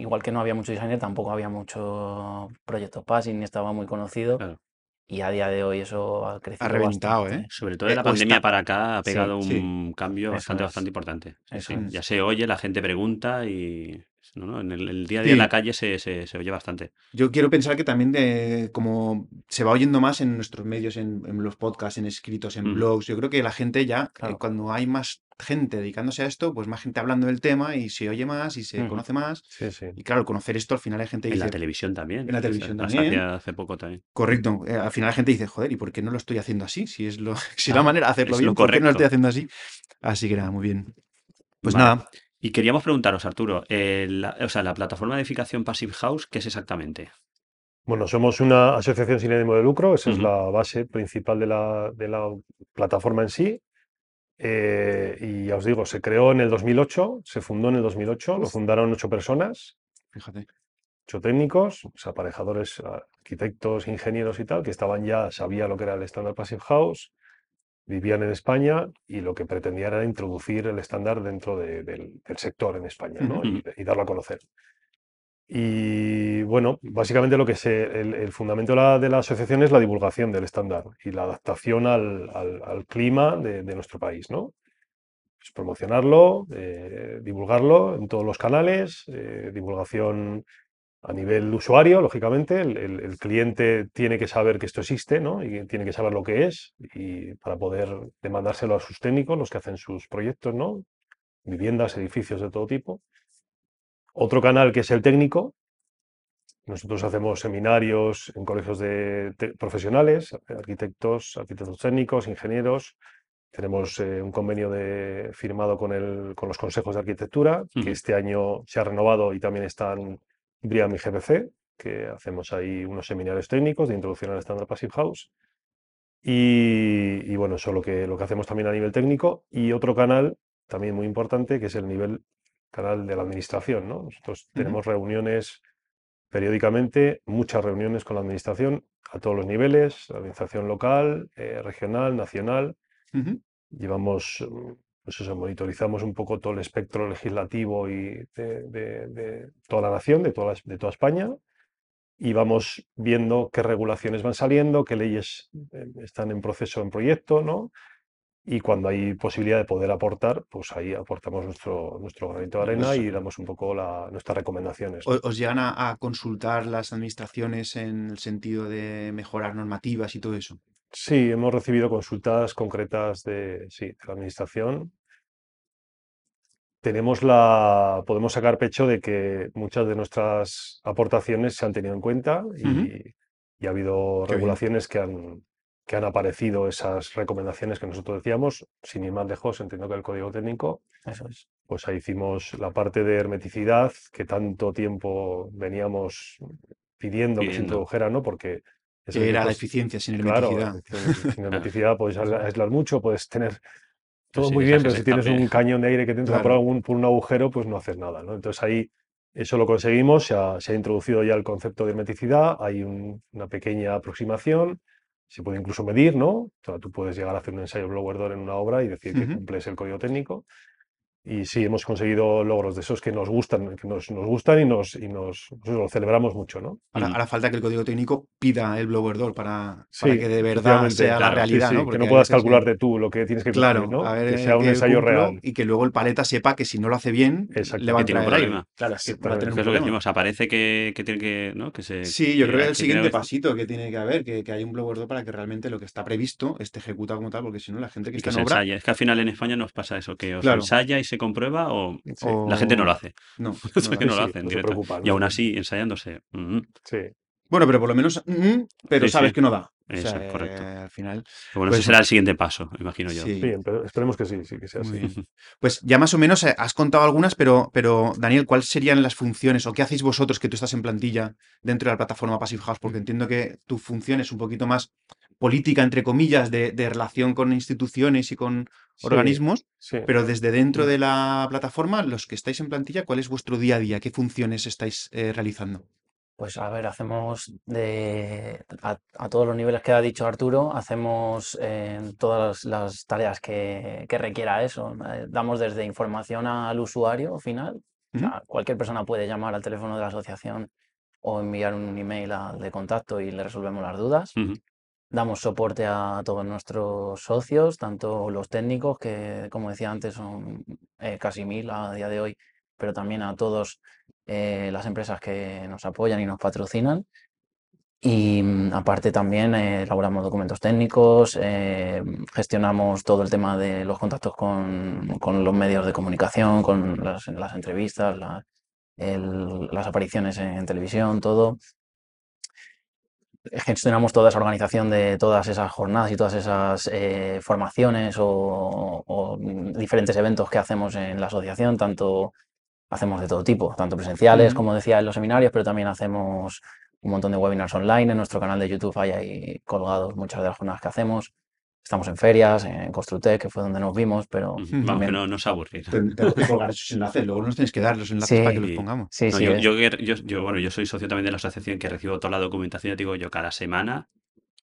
igual que no había mucho designer, tampoco había mucho proyecto passing ni estaba muy conocido Claro. y a día de hoy eso ha crecido Ha reventado, bastante. ¿eh? Sobre todo de Eh, la o pandemia está- para acá ha Sí, pegado sí. un cambio Eso bastante, es. bastante importante. Sí, sí. Ya se oye, la gente pregunta y no, no, en el, el día a día Sí. en la calle se, se, se oye bastante. Yo quiero pensar que también de, como se va oyendo más en nuestros medios, en, en los podcasts, en escritos, en blogs, yo creo que la gente ya, eh, cuando hay más gente dedicándose a esto, pues más gente hablando del tema y se oye más y se conoce más. Sí, sí. Y claro, conocer esto, al final hay gente que En la dice, televisión también. En la o sea, televisión las también. hace poco también. correcto, eh, al final la gente dice, joder, ¿y por qué no lo estoy haciendo así? Si es lo, *laughs* si es la manera de hacerlo es bien, lo ¿por qué no lo estoy haciendo así? Así que nada, muy bien. Pues Vale. nada, Y queríamos preguntaros, Arturo, eh, la, o sea, la plataforma de edificación Passive House, ¿qué es exactamente? Bueno, somos una asociación sin ánimo de lucro, esa es la base principal de la, de la plataforma en sí. Eh, y ya os digo, se creó en el 2008, se fundó en el 2008, lo fundaron ocho personas, fíjate. ocho técnicos, o sea, aparejadores, arquitectos, ingenieros y tal, que estaban ya, sabía lo que era el estándar Passive House, vivían en España y lo que pretendían era introducir el estándar dentro de- del, del sector en España ¿no? Y, y darlo a conocer. Y bueno, básicamente lo que se, el, el fundamento de la, de la asociación es la divulgación del estándar y la adaptación al, al- al clima de, de nuestro país, ¿no? Pues promocionarlo, eh, divulgarlo en todos los canales, eh, divulgación a nivel usuario, lógicamente, el, el- el cliente tiene que saber que esto existe, ¿no? Y tiene que saber lo que es y para poder demandárselo a sus técnicos, los que hacen sus proyectos, ¿no? Viviendas, edificios de todo tipo. Otro canal que es el técnico. Nosotros hacemos seminarios en colegios de profesionales, arquitectos, arquitectos técnicos, ingenieros. Tenemos eh, un convenio de, firmado con, el, con los consejos de arquitectura, que este año se ha renovado y también están BRIAM y GPC, que hacemos ahí unos seminarios técnicos de introducción al estándar Passive House. Y, y bueno, eso es lo que, lo que hacemos también a nivel técnico. Y otro canal también muy importante, que es el nivel canal de la administración, ¿no? Nosotros tenemos reuniones periódicamente, muchas reuniones con la administración a todos los niveles, la administración local, eh, regional, nacional. Llevamos, mm, pues eso, monitorizamos un poco todo el espectro legislativo y de, de- de toda la nación, de toda, la- de toda España, y vamos viendo qué regulaciones van saliendo, qué leyes eh, están en proceso, en proyecto, ¿no? y cuando hay posibilidad de poder aportar, pues ahí aportamos nuestro, nuestro granito de arena y damos un poco la- nuestras recomendaciones. ¿O- ¿Os llegan a, a consultar las administraciones en el sentido de mejorar normativas y todo eso? Sí, hemos recibido consultas concretas de, sí, de la administración. Tenemos la, podemos sacar pecho de que muchas de nuestras aportaciones se han tenido en cuenta y, Ujú. y ha habido Qué bien. regulaciones que han, que han aparecido esas recomendaciones que nosotros decíamos, sin ir más lejos, entiendo que el código técnico, Eso es. pues ahí hicimos la parte de hermeticidad que tanto tiempo veníamos pidiendo que se Pidiendo. introdujera, ¿no? Porque eso Que era la eficiencia sin Claro, hermeticidad. sin- sin hermeticidad puedes aisla- *laughs* aislar mucho, puedes tener todo sí, muy bien, pero si tienes un cañón de aire que te entra por, Claro. algún, por un agujero, pues no haces nada, ¿no? Entonces ahí eso lo conseguimos, se ha, se ha introducido ya el concepto de hermeticidad, hay un- una pequeña aproximación, se puede incluso medir, ¿no? O sea, tú puedes llegar a hacer un ensayo blower door en una obra y decir que cumples el código técnico. Y sí, hemos conseguido logros de esos que nos gustan, que nos, nos gustan y nos, y nos pues eso, lo celebramos mucho, ¿no? Ahora, ahora falta que el código técnico pida el blower door para, Sí, para que de verdad sea la claro, sí, realidad, Sí, ¿no? que Porque no hay puedas veces que- calcularte tú lo que tienes que Claro, cumplir, ¿no? a ver, que sea un ensayo real. Y que luego el paleta sepa que si no lo hace bien, Exacto, le va a que tiene un problema. Claro, es que va a Exactamente. tener un Que es lo que decimos, aparece que, que tiene que, ¿no? Que se, Sí, yo creo que hay es el siguiente pasito que tiene que haber, que, que haya un blower door para que realmente lo que está previsto esté ejecutado como tal, porque si no, la gente que Y está que en se obra. ensaya. Es que al final en España nos pasa eso, que o se Claro. ensaya y se comprueba o Sí, o- la gente no lo hace. No, *laughs* no que lo no lo sí, hacen se Y aún así, ensayándose. mm, sí. Bueno, pero por lo menos, mm, pero Sí, sabes sí. que no da. O Eso sea, es correcto. eh, al final. Pero bueno, Pues- ese será el siguiente paso, imagino yo. Sí. Bien, pero esperemos que sí, sí, que sea así. bien. Pues ya más o menos eh, has contado algunas, pero, pero Daniel, ¿cuáles serían las funciones o qué hacéis vosotros que tú estás en plantilla dentro de la plataforma Passive House? Porque entiendo que tu función es un poquito más política, entre comillas, de, de relación con instituciones y con Sí, organismos, sí. pero desde dentro de la plataforma, los que estáis en plantilla, ¿cuál es vuestro día a día? ¿Qué funciones estáis eh, realizando? Pues a ver, hacemos de a, a todos los niveles que ha dicho Arturo, hacemos eh, todas las tareas que, que requiera eso. Eh, damos desde información al usuario final. O sea, cualquier persona puede llamar al teléfono de la asociación o enviar un email al de contacto y le resolvemos las dudas. Damos soporte a todos nuestros socios, tanto los técnicos, que como decía antes son eh, casi mil a día de hoy, pero también a todas las empresas que nos apoyan y nos patrocinan. Y mm, aparte también eh, elaboramos documentos técnicos, eh, gestionamos todo el tema de los contactos con, con los medios de comunicación, con las, entrevistas, las apariciones en televisión, todo gestionamos toda esa organización de todas esas jornadas y todas esas eh, formaciones o, o, diferentes eventos que hacemos en la asociación, tanto hacemos de todo tipo, tanto presenciales, como decía, en los seminarios, pero también hacemos un montón de webinars online. En nuestro canal de YouTube hay ahí colgados muchas de las jornadas que hacemos. Estamos en ferias, en Construtec, que fue donde nos vimos, pero. Vamos, que también... no, no os aburrir. Ten- Tenemos que colgar esos enlaces, luego nos tenéis que dar los enlaces para que los pongamos. Sí, No, sí, yo, es- yo, que- yo- yo, bueno, yo soy socio también de la asociación que recibo toda la documentación. Te digo, yo cada semana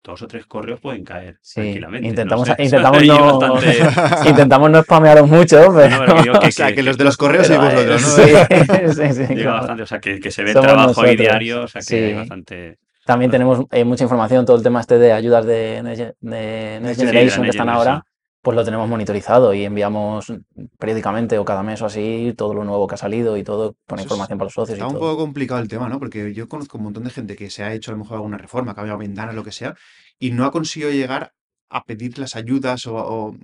dos o tres correos pueden caer sí, tranquilamente. intentamos, no sé, *laughs* intentamos, hay no, bastante- *laughs* intentamos no spamearos mucho, pero... No, pero que que- O sea, que los que- de los correos sois vosotros, ¿no? *laughs* eh, sí, sí, sí, claro. bastante, o sea, que, que se ve Somos trabajo ahí diario, o sea, que hay bastante... También tenemos eh, mucha información, todo el tema este de ayudas de, de Next Generation que están ahora, pues lo tenemos monitorizado y enviamos periódicamente o cada mes o así todo lo nuevo que ha salido y todo con Eso información para los socios y Está un todo. poco complicado el tema, ¿no? Porque yo conozco un montón de gente que se ha hecho a lo mejor alguna reforma, que ha cambiado ventanas, lo que sea, y no ha conseguido llegar a pedir las ayudas o, o-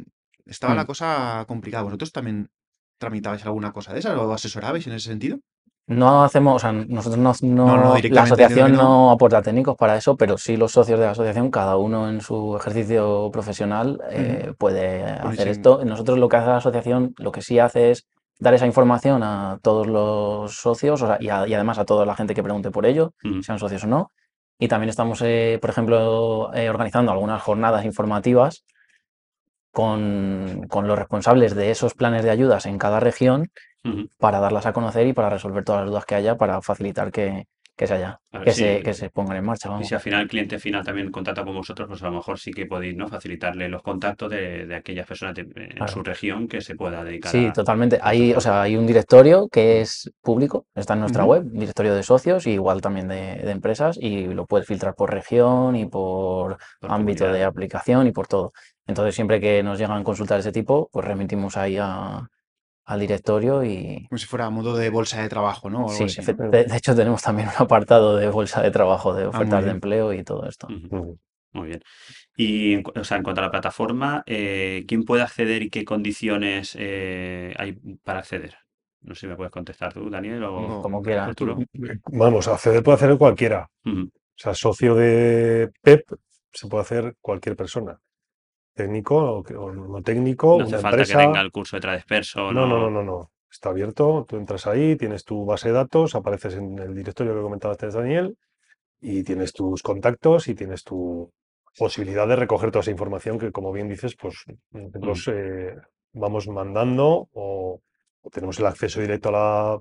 estaba la Mm. cosa complicada. ¿Vosotros también tramitabais alguna cosa de esas o asesorabais en ese sentido? No hacemos, o sea, nosotros no, no- No, no, la asociación no aporta técnicos para eso, pero sí los socios de la asociación, cada uno en su ejercicio profesional eh, puede hacer esto. Nosotros lo que hace la asociación, lo que sí hace es dar esa información a todos los socios o sea, y, a- y además a toda la gente que pregunte por ello, sean socios o no. Y también estamos, eh, por ejemplo, eh, organizando algunas jornadas informativas con, con los responsables de esos planes de ayudas en cada región Para darlas a conocer y para resolver todas las dudas que haya, para facilitar que, que se haya, que se, que se pongan en marcha. Y si al final el cliente final también contacta con vosotros, pues a lo mejor sí que podéis ¿no? facilitarle los contactos de, de aquellas personas de- en Claro. su región que se pueda dedicar Sí, a... totalmente. Hay, o sea, hay un directorio que es público, está en nuestra Ujú. web, directorio de socios, y igual también de, de empresas, y lo puedes filtrar por región y por, por ámbito de aplicación y por todo. Entonces, siempre que nos llegan consultas de ese tipo, pues remitimos ahí a- al directorio y Como si fuera a modo de bolsa de trabajo, ¿no? O algo sí, así, efe- ¿no? de, de hecho tenemos también un apartado de bolsa de trabajo, de Ah, ofertas de empleo y todo esto. Muy bien. Y o sea, en cuanto a la plataforma, eh, ¿quién puede acceder y qué condiciones eh, hay para acceder? No sé si me puedes contestar tú, Daniel, o No, Como quieras. Arturo. Vamos, acceder puede hacer cualquiera. O sea, socio de PEP se puede hacer cualquier persona. Técnico o, no técnico, No hace una falta que venga el curso de Tradesperso, No, no, no, no. no. Está abierto, tú entras ahí, tienes tu base de datos, apareces en el directorio que comentabas antes, Daniel, y tienes tus contactos y tienes tu posibilidad de recoger toda esa información que, como bien dices, pues nosotros eh, vamos mandando o, o tenemos el acceso directo a la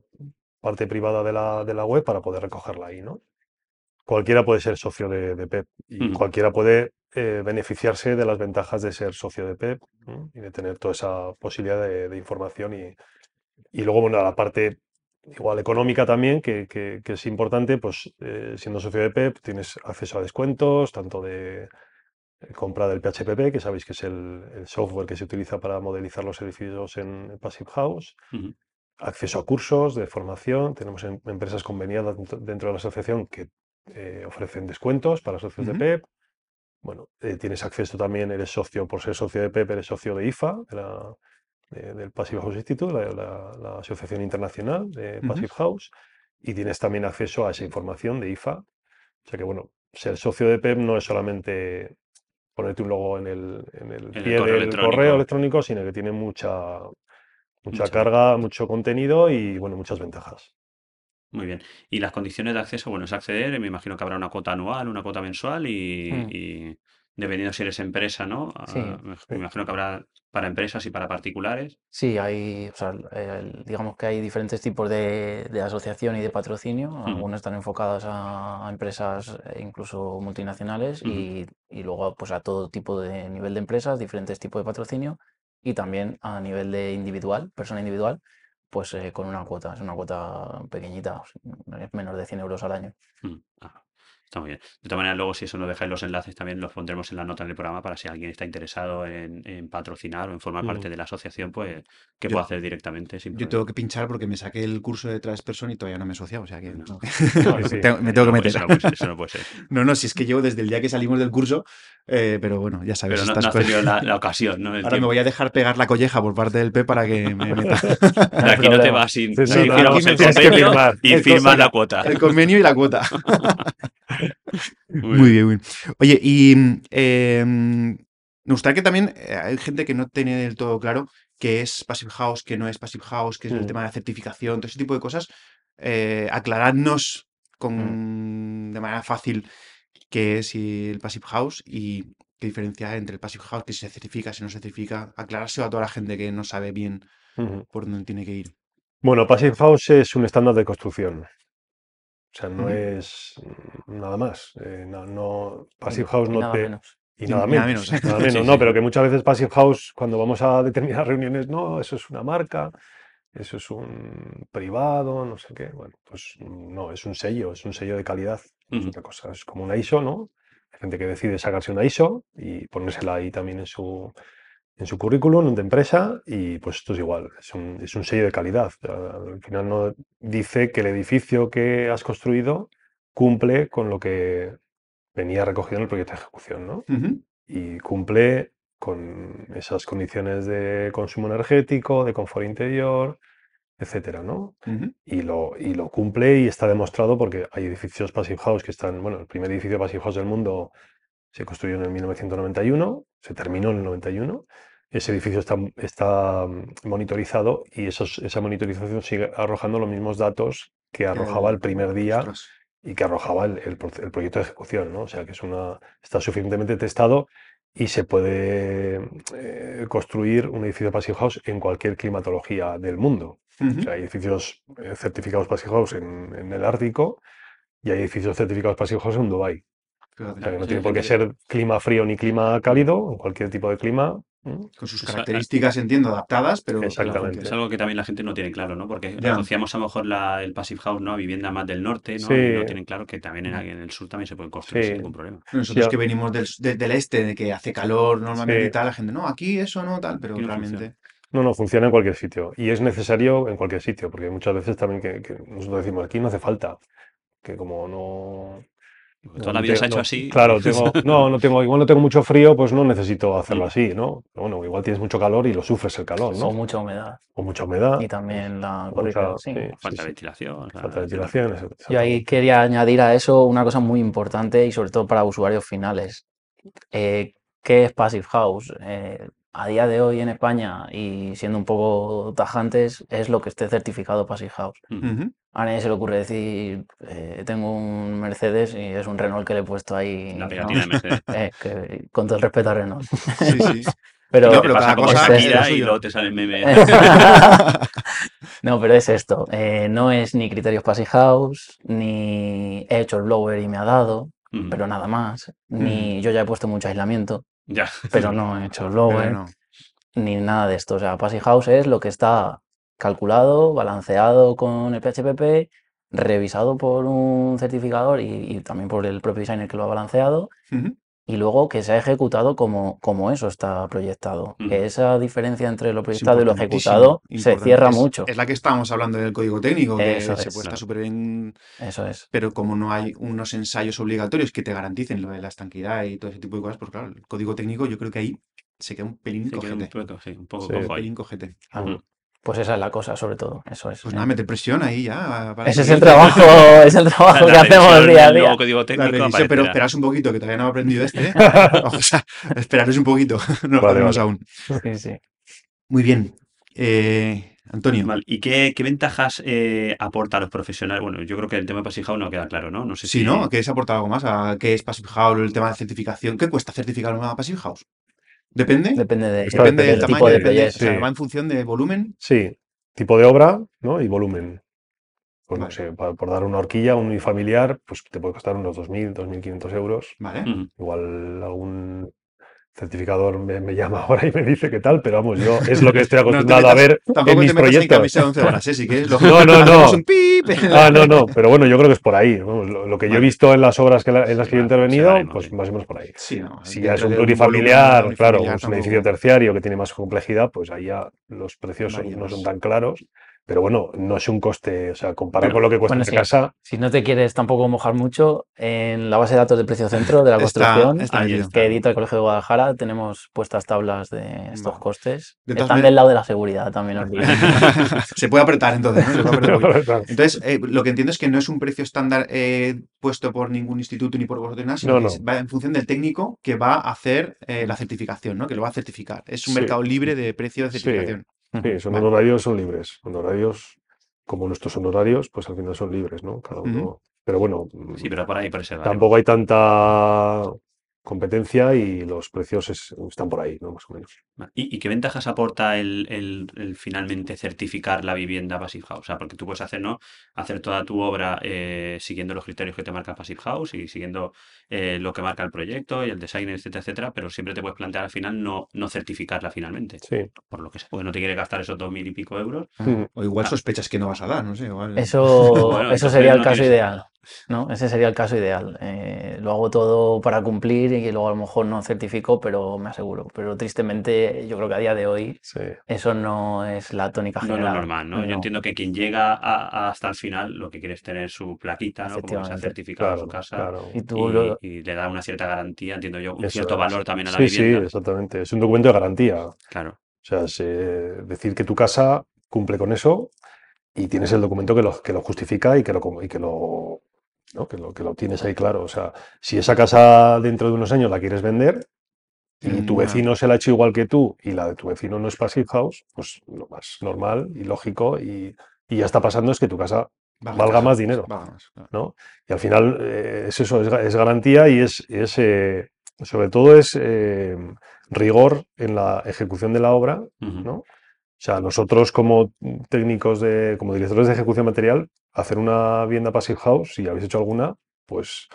parte privada de la, de la web para poder recogerla ahí, ¿no? Cualquiera puede ser socio de, de PEP y cualquiera puede eh, beneficiarse de las ventajas de ser socio de PEP ¿no? y de tener toda esa posibilidad de, de información y, y luego, bueno, la parte igual económica también, que, que- que es importante, pues eh, siendo socio de PEP tienes acceso a descuentos, tanto de eh, compra del PHPP, que sabéis que es el, el software que se utiliza para modelizar los edificios en Passive House, acceso a cursos de formación, tenemos em- empresas conveniadas dentro, de la asociación que eh, ofrecen descuentos para socios de PEP. Bueno, eh, tienes acceso también, eres socio, por ser socio de PEP, eres socio de IFA, de la- de- del Passive House Institute, la, la- la Asociación Internacional de. Passive House, y tienes también acceso a esa información de IFA. O sea que, bueno, ser socio de PEP no es solamente ponerte un logo en el, en el En el pie correo del electrónico. correo electrónico, sino que tiene mucha, mucha Mucha- carga, mucho contenido y, bueno, muchas ventajas. Muy bien. Y las condiciones de acceso, bueno, es acceder, me imagino que habrá una cuota anual, una cuota mensual y, Mm. y dependiendo si eres empresa, ¿no? Sí. Ah, me me imagino que habrá para empresas y para particulares. Sí, hay, o sea, el- digamos que hay diferentes tipos de, de asociación y de patrocinio. Algunas están enfocadas a, a empresas eh, incluso multinacionales y, y luego pues a todo tipo de nivel de empresas, diferentes tipos de patrocinio y también a nivel de individual, persona individual, pues eh, con una cuota, es una cuota pequeñita, es menos de 100 euros al año. Mm, está muy bien. De todas maneras, luego si eso nos dejáis los enlaces también los pondremos en la nota del programa para si alguien está interesado en, en patrocinar o en formar parte de la asociación, pues que pueda hacer directamente sin Yo problema. tengo que pinchar porque me saqué el curso de Tradesperson y todavía no me he asociado, o sea que No. no. Sí, sí. Tengo- me tengo que meter. Eso no puede ser. eso no puede ser. *laughs* No, no, si es que llevo desde el día que salimos del curso, eh, pero bueno, ya sabes, Pero no, has tenido la, la *laughs* ocasión, ¿no? El Ahora me voy a dejar pegar la colleja por parte del P para que me meta *laughs* aquí no te vas sin, Sí, sin aquí me el que convenio firmar. y firmas la cuota. el convenio y la cuota. Muy Muy bien, bien. Oye, y eh, me gustaría que también eh, hay gente que no tiene del todo claro qué es Passive House, qué no es Passive House, qué es el Mm. tema de la certificación, todo ese tipo de cosas. Eh, aclaradnos con, de manera fácil qué es el Passive House y qué diferencia hay entre el Passive House, que si se certifica, si no se certifica. Aclarárselo a toda la gente que no sabe bien por dónde tiene que ir. Bueno, Passive House es un estándar de construcción. O sea, no es mm, nada más. eh, no, no- Passive House no nada te. menos. Y nada nada menos. menos. nada *laughs* menos, Sí, no, pero que muchas veces Passive House, cuando vamos a determinadas reuniones, no, eso es una marca, eso es un privado, no sé qué. Bueno, pues no, es un sello, es un sello de calidad. Es otra cosa, es como una ISO, ¿no? Hay gente que decide sacarse una ISO y ponérsela ahí también en su, en su currículum de empresa y pues esto es igual, es un, es un sello de calidad. Al final no dice que el edificio que has construido cumple con lo que venía recogido en el proyecto de ejecución, ¿no? Y cumple con esas condiciones de consumo energético, de confort interior, etcétera, ¿no? Y lo, y lo cumple y está demostrado porque hay edificios Passive House que están, bueno, el primer edificio Passive House del mundo se construyó en el 1991, se terminó en el 91. Ese edificio está, está mm, monitorizado y esos, esa monitorización sigue arrojando los mismos datos que arrojaba el primer día Ostras. y que arrojaba el, el proce- el proyecto de ejecución, ¿no? O sea, que es una, está suficientemente testado y se puede eh, construir un edificio Passive House en cualquier climatología del mundo. O sea, hay edificios eh, certificados Passive House en, en el Ártico y hay edificios certificados Passive House en Dubái. Fíjate. O sea, que no Sí, tiene por qué ser clima frío ni clima cálido, en cualquier tipo de clima. Con sus características, entiendo, adaptadas, pero... Exactamente. Es algo que también la gente no tiene claro, ¿no? Porque Ya. asociamos a lo mejor la- el Passive House, ¿no? A vivienda más del norte, ¿no? Sí. Y no tienen claro que también en, en el sur también se pueden construir Sí. sin ningún problema. Nosotros Ya. que venimos del, de- del este, de que hace calor normalmente Sí. y tal, la gente, no, aquí eso no, tal, pero no realmente... funciona. No, no, funciona en cualquier sitio. Y es necesario en cualquier sitio, porque muchas veces también que, que nosotros decimos, aquí no hace falta, que como no... Porque no Toda la vida te- se ha hecho no, así. Claro, tengo, *laughs* no, no tengo, igual no tengo mucho frío, pues no necesito hacerlo así, ¿no? Pero bueno, igual tienes mucho calor y lo sufres el calor, O ¿no? mucha humedad. O mucha humedad, Y también la o sí. sí, Falta sí, de sí, ventilación. o falta de ventilación. Yo ahí quería añadir a eso una cosa muy importante y sobre todo para usuarios finales. Eh, ¿qué es Passive House? Eh, a día de hoy en España, y siendo un poco tajantes, es lo que esté certificado Passive House. Ujú. A nadie se le ocurre decir, eh, tengo un Mercedes y es un Renault que le he puesto ahí. La ¿no? pegatina de Mercedes. *laughs* Eh, que- con todo el respeto a Renault. Sí, sí. *laughs* Pero, No, pero cada cosa y luego te sale el meme. *laughs* no, pero es esto. eh, no es ni criterios Passive House, ni he hecho el blower y me ha dado, Mm, pero nada más. Ni yo ya he puesto mucho aislamiento, Ya. pero no he hecho el blower, no. ni nada de esto. O sea, Passive House es lo que está calculado, balanceado con el PHPP, revisado por un certificador y, y también por el propio designer que lo ha balanceado, y luego que se ha ejecutado como, como eso está proyectado. Que esa diferencia entre lo proyectado y lo ejecutado se cierra Es- mucho. Es la que estábamos hablando del código técnico, que Eso se es, puede estar súper bien, Eso es. pero como no hay unos ensayos obligatorios que te garanticen lo de la estanquidad y todo ese tipo de cosas, pues claro, el código técnico yo creo que ahí se queda un pelín Se queda un cojete. sí, un poco Sí. cojo Un ahí. pelín cojete. Ah. Pues esa es la cosa, sobre todo. Eso es. Pues nada, meter presión ahí ya. para Ese es el trabajo, *laughs* es el trabajo que La hacemos día a día. técnico revisión, pero esperaos un poquito, que todavía no he aprendido este. ¿eh? *laughs* *laughs* Vamos a esperaros un poquito, no lo Vale, aún. Sí, sí. Muy bien. Eh, Antonio, ¿Y qué, qué ventajas eh, aporta a los profesionales? Bueno, yo creo que el tema de Passive House no queda claro, ¿no? No sé sí, si... ¿no? ¿Quieres aportar algo más a qué es Passive House, el tema de certificación? ¿Qué cuesta certificar una Passive House? ¿Depende? Depende, de, Depende del del tamaño, tipo de depende, proyecto. o sea, Sí. va en función de volumen. Sí, tipo de obra, ¿no? Y volumen. Pues no sé, por, por dar una horquilla, un unifamiliar, pues te puede costar unos 2.000, 2.500 euros. ¿Vale? Igual algún certificador me, me llama *laughs* ahora y me dice qué tal, pero vamos, yo *laughs* es lo que estoy No acostumbrado a ver en mis en proyectos. 11 horas, ¿eh? Si quieres, lo No, no, no. *laughs* Ah, no, no, pero bueno, yo creo que es por ahí. vamos, lo, lo que yo he visto en las obras que la- en las que yo he intervenido, pues más o menos por ahí. Sí, no. Si ya es un plurifamiliar, un claro, es un edificio terciario que tiene más complejidad, pues ahí ya los precios son- no son tan claros. Pero bueno, no es un coste, o sea, comparado Pero, con lo que cuesta bueno, sí. casa, Si no te quieres tampoco mojar mucho, en la base de datos de precio centro de la construcción, está Ahí metido. está. que edita el Colegio de Guadalajara, tenemos puestas tablas de estos costes. De Están maneras- del lado de la seguridad, también os digo. *laughs* Se puede apretar entonces, ¿no? Se puede apretar. *laughs* Entonces, eh, lo que entiendo es que no es un precio estándar eh, puesto por ningún instituto ni por vosotros sino No, que va en función del técnico que va a hacer eh, la certificación, ¿no? Que lo va a certificar. Es un Sí. mercado libre de precio de certificación. Sí, son Vale. honorarios, son libres. Honorarios, como nuestros honorarios, pues al final son libres, ¿no? Cada uno. Pero bueno, Sí, pero por ahí, tampoco hay tanta competencia y los precios es- están por ahí, ¿no? Más o menos. ¿Y, y qué ventajas aporta el, el- el finalmente certificar la vivienda Passive House? O sea, porque tú puedes hacer, ¿no? Hacer toda tu obra eh, siguiendo los criterios que te marca Passive House y siguiendo eh, lo que marca el proyecto y el design, etcétera, etcétera, pero siempre te puedes plantear al final no, no certificarla finalmente. Sí. Por lo que sea, porque no te quieres gastar esos dos mil y pico euros. Mm. O igual Ah. sospechas que no vas a dar, no sé. Igual... Eso, *laughs* Bueno, eso sería el no caso quieres- ideal, ¿no? Ese sería el caso ideal. Eh, lo hago todo para cumplir y luego a lo mejor no certifico, pero me aseguro. Pero tristemente, yo creo que a día de hoy Sí. eso no es la tónica No es lo general. normal, ¿no? Yo entiendo que quien llega a- a hasta el final lo que quiere es tener su plaquita, ¿no? Como se ha certificado Claro, su casa claro. Y tú lo- y, y le da una cierta garantía, entiendo yo, un Eso cierto es. valor también a la Sí, sí, vivienda. exactamente. Es un documento de garantía. O Claro. sea, es, eh, decir que tu casa cumple con eso y tienes el documento que lo, que lo justifica y que lo, y que lo, ¿no? que lo, que lo tienes ahí claro. O sea, si esa casa dentro de unos años la quieres vender y Mm, tu vecino se la ha hecho igual que tú y la de tu vecino no es passive house, pues lo más normal y lógico y, y ya está pasando es que tu casa valga más dinero. Valga más, claro. ¿no? Y al final eh, es eso, es, es garantía y es, es, eh, sobre todo es eh, rigor en la ejecución de la obra. ¿no? O sea, nosotros como técnicos de, como directores de ejecución material, hacer una vivienda passive house, si habéis hecho alguna, pues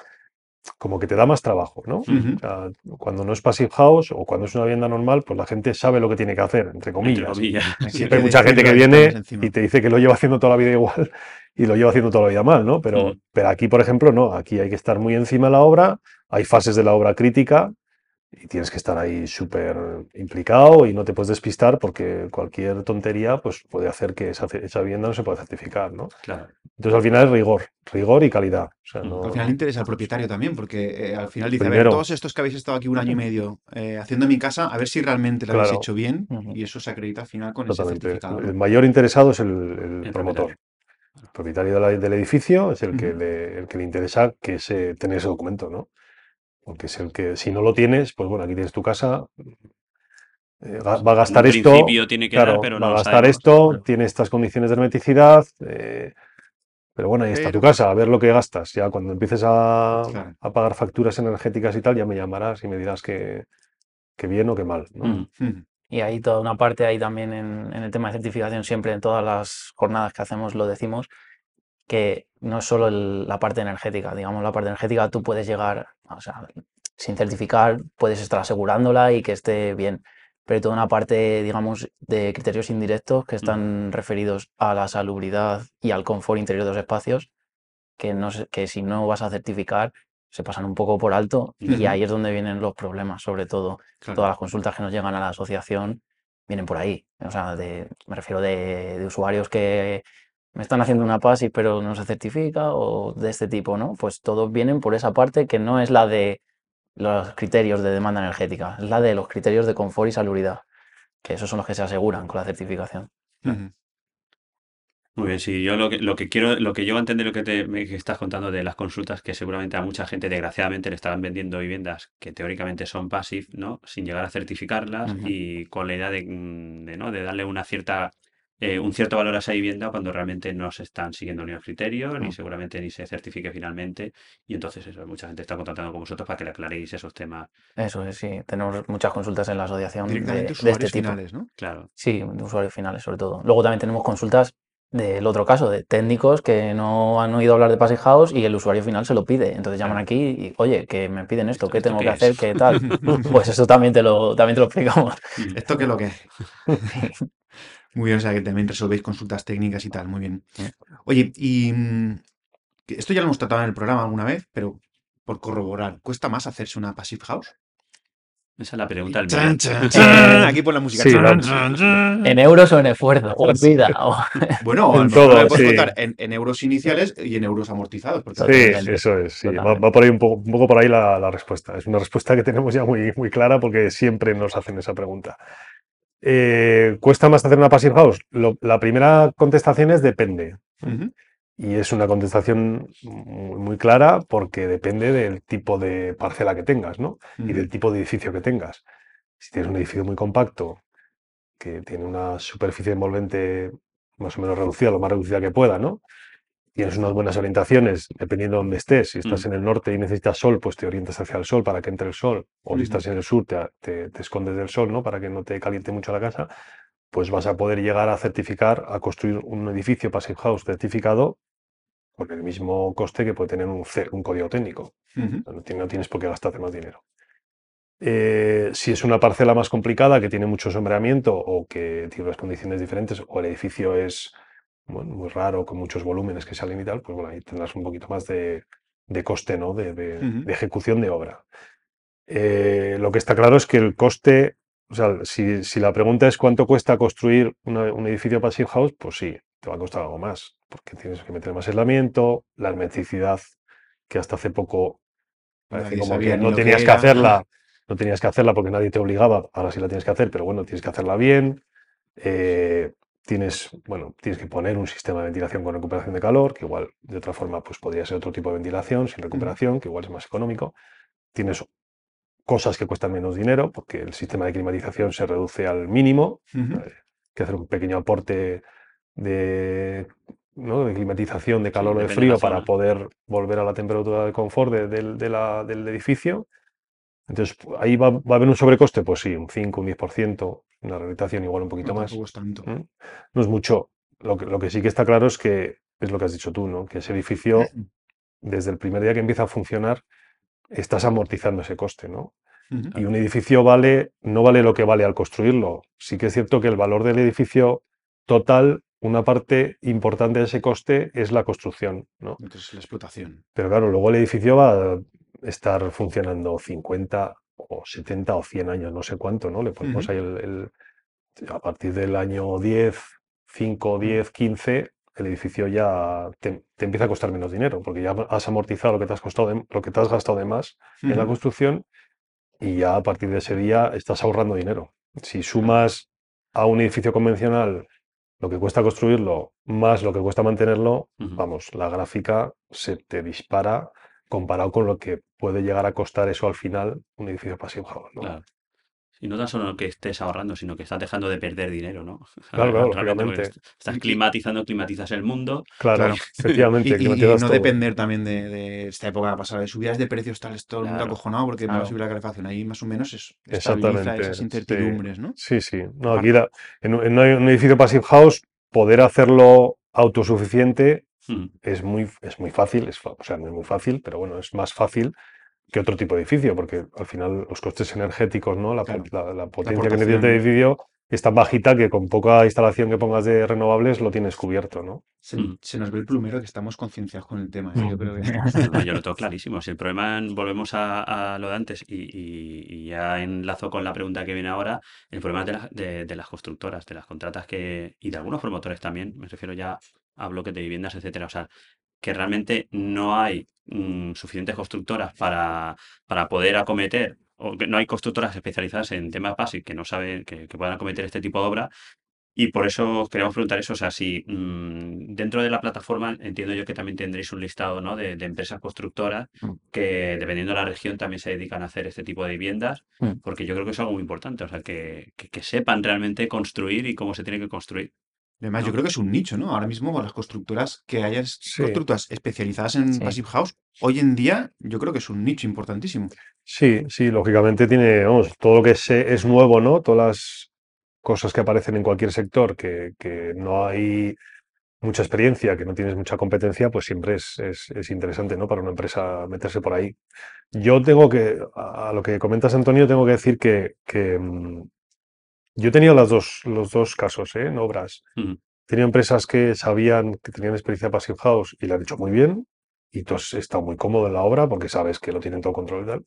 como que te da más trabajo, ¿no? Ujú. O sea, cuando no es passive house o cuando es una vivienda normal, pues la gente sabe lo que tiene que hacer, entre comillas. *laughs* Siempre hay mucha gente que viene y te dice que lo lleva haciendo toda la vida igual y lo lleva haciendo toda la vida mal, ¿no? Pero, pero aquí, por ejemplo, no. Aquí hay que estar muy encima de la obra, hay fases de la obra crítica y tienes que estar ahí súper implicado y no te puedes despistar porque cualquier tontería pues, puede hacer que esa, esa vivienda no se pueda certificar, ¿no? Claro. Entonces, al final es rigor, rigor y calidad. O sea, Mm. no- Al final interesa al propietario también, porque eh, al final dice, a ver, Primero. todos estos que habéis estado aquí un año y medio eh, haciendo mi casa, a ver si realmente lo habéis Claro. hecho bien y eso se acredita al final con ese certificado. ¿no? El mayor interesado es el, el El promotor. El propietario de la- del edificio es el que, Ujú. le, el que le interesa que ese, tener ese documento, ¿no? Porque es el que, si no lo tienes, pues bueno, aquí tienes tu casa, eh, va, va a gastar En esto, principio tiene que dar, claro, pero va no a lo gastar sabemos. esto, tiene estas condiciones de hermeticidad, eh, pero bueno, ahí está tu Pero- casa, a ver lo que gastas. Ya cuando empieces a, Claro. a pagar facturas energéticas y tal, ya me llamarás y me dirás que, que bien o que mal, ¿no? Mm. Ujú. Y hay toda una parte ahí también en, en el tema de certificación, siempre en todas las jornadas que hacemos lo decimos, que no es solo el- la parte energética, digamos, la parte energética tú puedes llegar, o sea, sin certificar, puedes estar asegurándola y que esté bien, pero toda una parte, digamos, de criterios indirectos que están referidos a la salubridad y al confort interior de los espacios, que, no que si no vas a certificar, se pasan un poco por alto y ahí es donde vienen los problemas, sobre todo Claro. todas las consultas que nos llegan a la asociación vienen por ahí. O sea, de- me refiero de, de usuarios que me están haciendo una PASI pero no se certifica o de este tipo, ¿no? Pues todos vienen por esa parte que no es la de los criterios de demanda energética, es la de los criterios de confort y salubridad, que esos son los que se aseguran con la certificación. Muy bien, sí, yo lo que, lo que quiero, lo que yo entender lo que te me- estás contando de las consultas, que seguramente a mucha gente, desgraciadamente, le estarán vendiendo viviendas que teóricamente son passive, ¿no? Sin llegar a certificarlas y con la idea de, mm, de, ¿no? de darle una cierta, eh, un cierto valor a esa vivienda cuando realmente no se están siguiendo ni los criterios, ni Mm. seguramente ni se certifique finalmente. Y entonces eso, mucha gente está contactando con vosotros para que le aclaréis esos temas. Eso es, sí, tenemos muchas consultas en la asociación de, Directamente de usuarios este tipo. finales, ¿no? Claro. Sí, de usuarios finales sobre todo. Luego también tenemos consultas del otro caso, de técnicos que no han oído hablar de Passive House y el usuario final se lo pide. Entonces llaman aquí y, oye, que me piden esto, ¿Esto- ¿qué esto tengo qué que hacer? ¿Qué tal? *laughs* Pues eso también te lo, también te lo explicamos. ¿Esto qué es lo que es? *laughs* Muy bien, o sea que también resolvéis consultas técnicas y tal, muy bien. Oye, y mm, esto ya lo hemos tratado en el programa alguna vez, pero por corroborar, ¿cuesta más hacerse una Passive House? Esa es la pregunta del millón. *laughs* Aquí pon la música. Sí. *laughs* En euros o en esfuerzo, o en vida. o- Bueno, En todo, sí. en, en euros iniciales y en euros amortizados. Porque Sí, eso es. sí, Va, va por ahí un poco, un poco por ahí la, la respuesta. Es una respuesta que tenemos ya muy, muy clara porque siempre nos hacen esa pregunta. Eh, ¿Cuesta más hacer una passive house? Lo- la primera contestación es depende. Ujú, Y es una contestación muy, muy clara porque depende del tipo de parcela que tengas, ¿no? Y del tipo de edificio que tengas. Si tienes un edificio muy compacto, que tiene una superficie envolvente más o menos reducida, lo más reducida que pueda, ¿no? Tienes unas buenas orientaciones, dependiendo de dónde estés. Si estás Mm. en el norte y necesitas sol, pues te orientas hacia el sol para que entre el sol. O si estás en el sur, te, te- te escondes del sol, ¿no? Para que no te caliente mucho la casa. Pues vas a poder llegar a certificar, a construir un edificio Passive House certificado con el mismo coste que puede tener un, C- un código técnico. No, ti- no tienes por qué gastarte más dinero. Eh, si es una parcela más complicada, que tiene mucho sombreamiento o que tiene unas condiciones diferentes, o el edificio es bueno, muy raro, con muchos volúmenes que salen y tal, pues bueno, ahí tendrás un poquito más de, de coste, ¿no? De, de- Ujú. de ejecución de obra. Eh, lo que está claro es que el coste, o sea, si, si la pregunta es cuánto cuesta construir una- un edificio Passive House, pues sí, te va a costar algo más, porque tienes que meter más aislamiento, la hermeticidad, que hasta hace poco parece como que no que tenías que hacerla, no tenías que hacerla porque nadie te obligaba, ahora sí la tienes que hacer, pero bueno, tienes que hacerla bien. eh, tienes, bueno, tienes que poner un sistema de ventilación con recuperación de calor, que igual de otra forma pues podría ser otro tipo de ventilación sin recuperación, que igual es más económico. Tienes cosas que cuestan menos dinero, porque el sistema de climatización se reduce al mínimo, Ujú. eh, que hacer un pequeño aporte de, ¿no? de climatización, de calor o de frío para poder volver a la temperatura de confort de- del- de la- del edificio. Entonces, ahí va, va a haber un sobrecoste, pues sí, un 5, un 10%, una rehabilitación igual un poquito No, más. es tanto. ¿Mm? No es mucho. Lo que, lo que sí que está claro es que es lo que has dicho tú, ¿no? Que ese edificio, *clears throat* desde el primer día que empieza a funcionar, estás amortizando ese coste, ¿no? Y un edificio vale, no vale lo que vale al construirlo. Sí que es cierto que el valor del edificio total, una parte importante de ese coste es la construcción, ¿no? Entonces, la explotación. Pero claro, luego el edificio va a estar funcionando 50 o 70 o 100 años, no sé cuánto, ¿no? Le ponemos ahí el, el- a partir del año 10, 5, 10, 15, el edificio ya te, te empieza a costar menos dinero, porque ya has amortizado lo que te has costado de- lo que te has gastado de más en la construcción y ya a partir de ese día estás ahorrando dinero. Si sumas a un edificio convencional lo que cuesta construirlo más lo que cuesta mantenerlo, vamos, la gráfica se te dispara comparado con lo que puede llegar a costar eso al final un edificio passive house, ¿no? Claro. Y no tan solo que estés ahorrando, sino que estás dejando de perder dinero, ¿no? *laughs* Claro, claro, lógicamente. Estás Y- y- climatizando, climatizas el mundo. Claro, Claro. efectivamente, *laughs* Y, y no todo. depender también de, de esta época pasada de subidas de precios tal, todo el mundo Claro. acojonado porque me va a Claro. subir la calefacción. Ahí más o menos es, estabiliza Exactamente. esas sí. incertidumbres, ¿no? Sí, sí. No, aquí la- en, un, en un edificio passive house, poder hacerlo autosuficiente Mm, es muy, es muy fácil, es, o sea, no es muy fácil, pero bueno, es más fácil que otro tipo de edificio, porque al final los costes energéticos, ¿no? La, Claro. la- la potencia que necesita el edificio es tan bajita que con poca instalación que pongas de renovables lo tienes cubierto, ¿no? Se, Mm. se nos ve el plumero que estamos concienciados con el tema. ¿eh? Yo creo que... No, *laughs* no, yo lo tengo clarísimo. Si el problema, volvemos a, a lo de antes y, y- y ya enlazo con la pregunta que viene ahora, el problema es de, las- de- de las constructoras, de las contratas que, y de algunos promotores también, me refiero ya a bloques de viviendas, etcétera. O sea, que realmente no hay mm, suficientes constructoras para, para poder acometer, o que no hay constructoras especializadas en temas básicos que no saben, que, que puedan acometer este tipo de obra. Y por eso queremos preguntar eso, o sea, si mm, dentro de la plataforma entiendo yo que también tendréis un listado, ¿no? de, de empresas constructoras Mm. que dependiendo de la región también se dedican a hacer este tipo de viviendas, porque yo creo que es algo muy importante, o sea, que, que- que sepan realmente construir y cómo se tiene que construir. Además, yo creo que es un nicho, ¿no? Ahora mismo con las constructoras que hayan Sí. constructoras especializadas en Sí. Passive House, hoy en día yo creo que es un nicho importantísimo. Sí, sí, lógicamente tiene, vamos, todo lo que es, es nuevo, ¿no? Todas las cosas que aparecen en cualquier sector, que, que no hay mucha experiencia, que no tienes mucha competencia, pues siempre es, es, es interesante, ¿no? Para una empresa meterse por ahí. Yo tengo que, a a lo que comentas, Antonio, tengo que decir que, que, mm, yo he tenido las dos, los dos casos, ¿eh? En obras. Ujú. He tenido empresas que sabían que tenían experiencia Passive House y lo han hecho muy bien, y tú has estado muy cómodo en la obra porque sabes que lo tienen todo controlado y tal.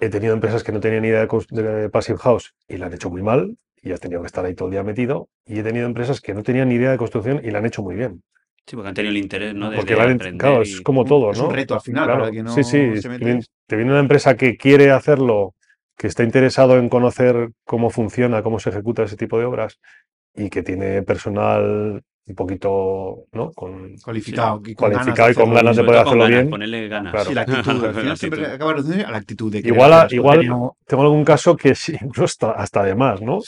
He tenido empresas que no tenían ni idea de, de Passive House y la han hecho muy mal y has tenido que estar ahí todo el día metido. Y he tenido empresas que no tenían ni idea de construcción y la han hecho muy bien. Sí, porque han tenido el interés, ¿no? De, Porque la aprender claro, y- es como todo, Es un ¿no? reto al final Claro, para el que no sí, sí, se te viene una empresa que quiere hacerlo, que está interesado en conocer cómo funciona, cómo se ejecuta ese tipo de obras y que tiene personal un poquito, ¿no? Con, Cualificado, y con ganas cualificado de y con ganas de poder hacerlo ganas, bien. ponerle ganas. Claro. Sí, la actitud. Al final siempre *laughs* acaba reduciendo a la actitud de Igual, a- las igual. Tengo- algún caso que sí, *laughs* incluso hasta, hasta de más, ¿no?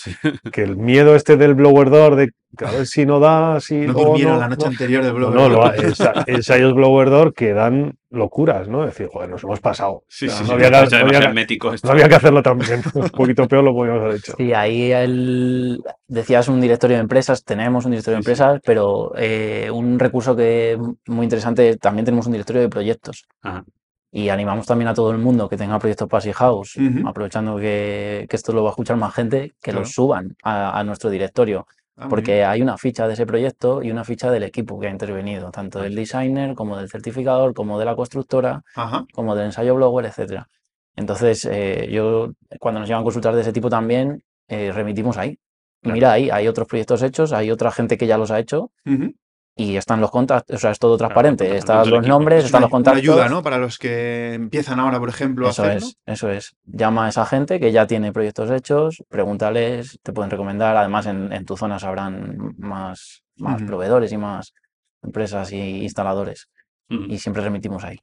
Que el miedo este del blower door, de ver si no da, si No durmieron no- la noche no- anterior No, blog. no, ensa- ensayos blower door que dan locuras, ¿no? Es decir, joder, nos hemos pasado. Sí, O sea, sí, no sí, había me que- no había. No había que hacerlo también. *laughs* Un poquito peor lo podíamos haber hecho. Sí, ahí el, decías un directorio de empresas, tenemos un directorio de Sí, sí. empresas, pero eh, un recurso que muy interesante, también tenemos un directorio de proyectos. Ajá. Y animamos también a todo el mundo que tenga proyectos Passive House, Ujú. aprovechando que, que esto lo va a escuchar más gente, que Claro. los suban a, a nuestro directorio. Ah, Porque hay una ficha de ese proyecto y una ficha del equipo que ha intervenido, tanto del designer como del certificador, como de la constructora, Ajá. como del ensayo blower, etcétera. Entonces, eh, yo cuando nos llevan consultas de ese tipo también, eh, remitimos ahí. Claro. mira, ahí hay otros proyectos hechos, hay otra gente que ya los ha hecho. Y están los contactos, o sea, es todo transparente. Están los nombres, Es están los contactos. una ayuda, ¿no? Para los que empiezan ahora, por ejemplo, a Eso hacerlo. es, eso es. Llama a esa gente que ya tiene proyectos hechos, pregúntales, te pueden recomendar. Además, en, en tu zona sabrán más, más proveedores y más empresas y instaladores. Y siempre remitimos ahí.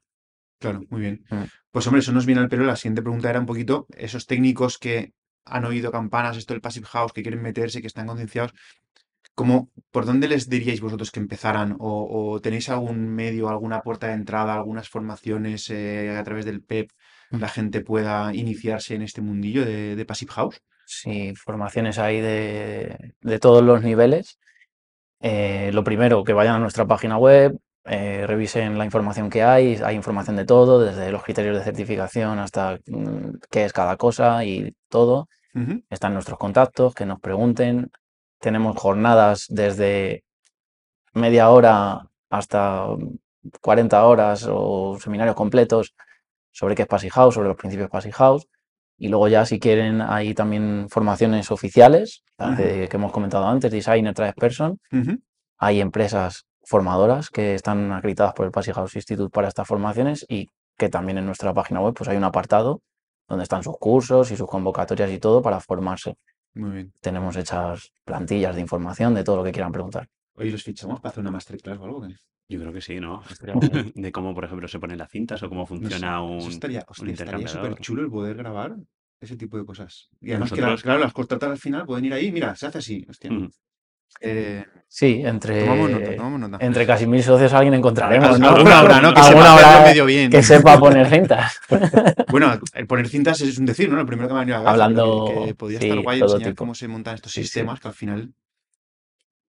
Claro, muy bien. Mm. Pues hombre, eso nos viene al pelo. La siguiente pregunta era un poquito esos técnicos que han oído campanas, esto del Passive House, que quieren meterse, que están concienciados. ¿Cómo, por dónde les diríais vosotros que empezaran? ¿O, o tenéis algún medio, alguna puerta de entrada, algunas formaciones eh, a través del PEP, Mm. la gente pueda iniciarse en este mundillo de, de Passive House? Sí, formaciones ahí de, de todos los niveles. Eh, lo primero, que vayan a nuestra página web, eh, revisen la información que hay, hay información de todo, desde los criterios de certificación hasta mm, qué es cada cosa y todo. Están nuestros contactos, que nos pregunten. Tenemos jornadas desde media hora hasta 40 horas o seminarios completos sobre qué es Passy House, sobre los principios Passy House. Y luego ya si quieren hay también formaciones oficiales, de- que hemos comentado antes, Designer, Travis Person. Hay empresas formadoras que están acreditadas por el Passy House Institute para estas formaciones y que también en nuestra página web pues hay un apartado donde están sus cursos y sus convocatorias y todo para formarse. Muy bien. Tenemos hechas plantillas de información de todo lo que quieran preguntar. Oye, ¿los fichamos para hacer una masterclass o algo? ¿Qué? Yo creo que sí, ¿no? Guay. *laughs* De cómo, por ejemplo, se ponen las cintas o cómo No sé, funciona un, eso estaría, un hostia, estaría súper chulo el poder grabar ese tipo de cosas. Y además que, la- nosotros- claro, las contratas al final pueden ir ahí, mira, se hace así. Hostia. Mm. Eh, Sí, entre, tomamos nota, tomamos nota. entre casi mil socios alguien encontraremos, ¿no? Alguna hora, ¿no? Que sepa hora medio bien. que sepa poner cintas. *laughs* Bueno, el poner cintas es un decir, ¿no? Lo primero que me ha venido a Hablando, que, sí, estar guay enseñar tipo. cómo se montan estos Sí, sí. sistemas que al final...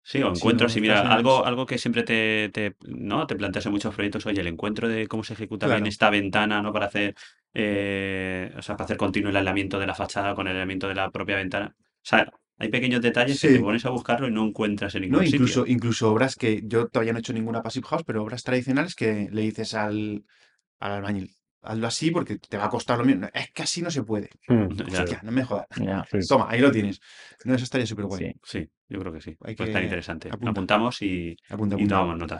Sí, o Si encuentros, no y mira, algo, algo que siempre te, te, ¿no? te planteas en muchos proyectos, oye, el encuentro de cómo se ejecuta bien Claro. esta ventana, ¿no? Para hacer, eh, o sea, para hacer continuo el aislamiento de la fachada con el aislamiento de la propia ventana. O sea, hay pequeños detalles que te pones a buscarlo y no encuentras en ningún No, incluso, sitio. incluso obras que yo todavía no he hecho ninguna Passive House, pero obras tradicionales que le dices al, al albañil, hazlo así porque te va a costar lo mismo. Es que así no se puede. Mm, *laughs* Ya, Hostia, no me jodas. Ya, sí. Toma, ahí lo tienes. No, eso estaría súper guay. sí. Sí, yo creo que sí. Hay Puede estar que interesante. apunta. Apuntamos y, Apunta, y tomamos nota.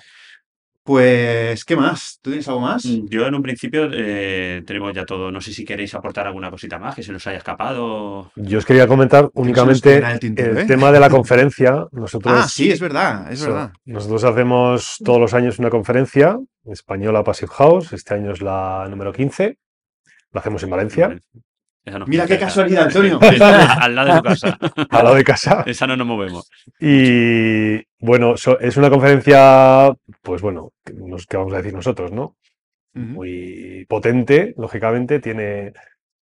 Pues, ¿qué más? ¿Tú tienes algo más? Mm, Yo en un principio eh, tenemos ya todo. No sé si queréis aportar alguna cosita más que se nos haya escapado. Yo os quería comentar únicamente el ¿eh? tema de la *laughs* conferencia. Nosotros, Ah, sí, es verdad, es verdad. nosotros hacemos todos los años una conferencia española Passive House. Este año es la número 15. La hacemos en Valencia, Mira qué cerca. casualidad, Antonio. *laughs* Al lado de tu casa. *laughs* al lado de casa. Esa no nos movemos. Y bueno, so- es una conferencia, pues bueno, que nos- ¿qué vamos a decir nosotros, no? Muy potente, lógicamente, tiene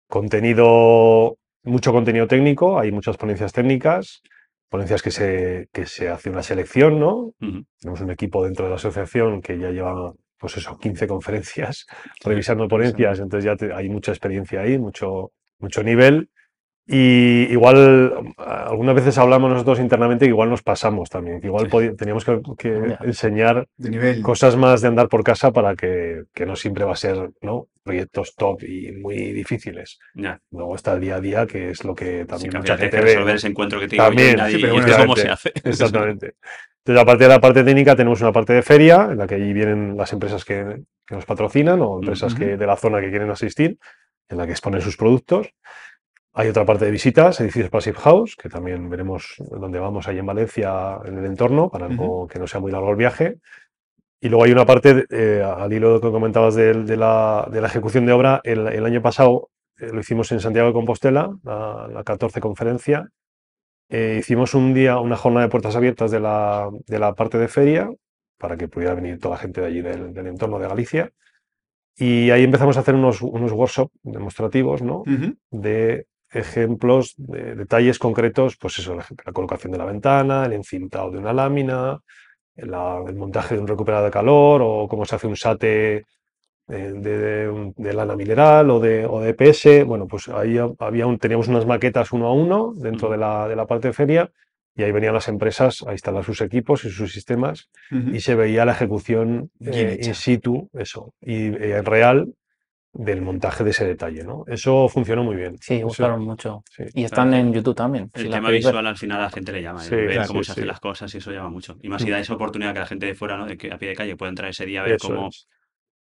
contenido, mucho contenido técnico, hay muchas ponencias técnicas, ponencias que se, que se hace una selección, ¿no? Tenemos un equipo dentro de la asociación que ya lleva, pues eso, 15 conferencias revisando ponencias, entonces ya te- hay mucha experiencia ahí, mucho, mucho nivel. Y igual, a- algunas veces hablamos nosotros internamente que igual nos pasamos también, que igual Sí. teníamos que, que enseñar De nivel. cosas más de andar por casa para que, que no siempre va a ser, ¿no? Proyectos top y muy difíciles. Ya. Luego está el día a día, que es lo que Sí, también que mucha gente ve. resolver ese encuentro que te yo También, nadie- sí, pero y bueno, esto cómo se hace. *laughs* Exactamente. Entonces, aparte de la parte técnica, tenemos una parte de feria, en la que allí vienen las empresas que, que nos patrocinan o empresas que, de la zona que quieren asistir, en la que exponen sus productos. Hay otra parte de visitas, edificios Passive House, que también veremos dónde vamos ahí en Valencia, en el entorno, para no- que no sea muy largo el viaje. Y luego hay una parte, eh, al hilo de lo que comentabas de, la, de la ejecución de obra, el, el año pasado eh, lo hicimos en Santiago de Compostela, la, la 14 conferencia. Eh, hicimos un día, una jornada de puertas abiertas de la, de la parte de feria, para que pudiera venir toda la gente de allí del, del entorno de Galicia. Y ahí empezamos a hacer unos, unos workshops demostrativos, ¿no? De ejemplos, de detalles concretos, pues eso, la, colocación de la ventana, el encintado de una lámina, la- el montaje de un recuperador de calor o cómo se hace un sate eh, de, de un- de lana mineral o de, o de EPS. Bueno, pues ahí ha- había un, teníamos unas maquetas uno a uno dentro de la, de la parte de feria y ahí venían las empresas a instalar sus equipos y sus sistemas y se veía la ejecución eh, in situ, eso, y eh, real del montaje de ese detalle, ¿no? Eso funcionó muy bien. Sí, Eso- gustaron mucho. sí. Y están Claro. en YouTube también. El si tema queréis ver. visual al final a la gente le llama, Sí, ver claro, cómo sí, se hacen las cosas y eso llama mucho. Y más si Mm. da esa oportunidad que la gente de fuera, ¿no? De que a pie de calle pueda entrar ese día a ver Eso cómo es.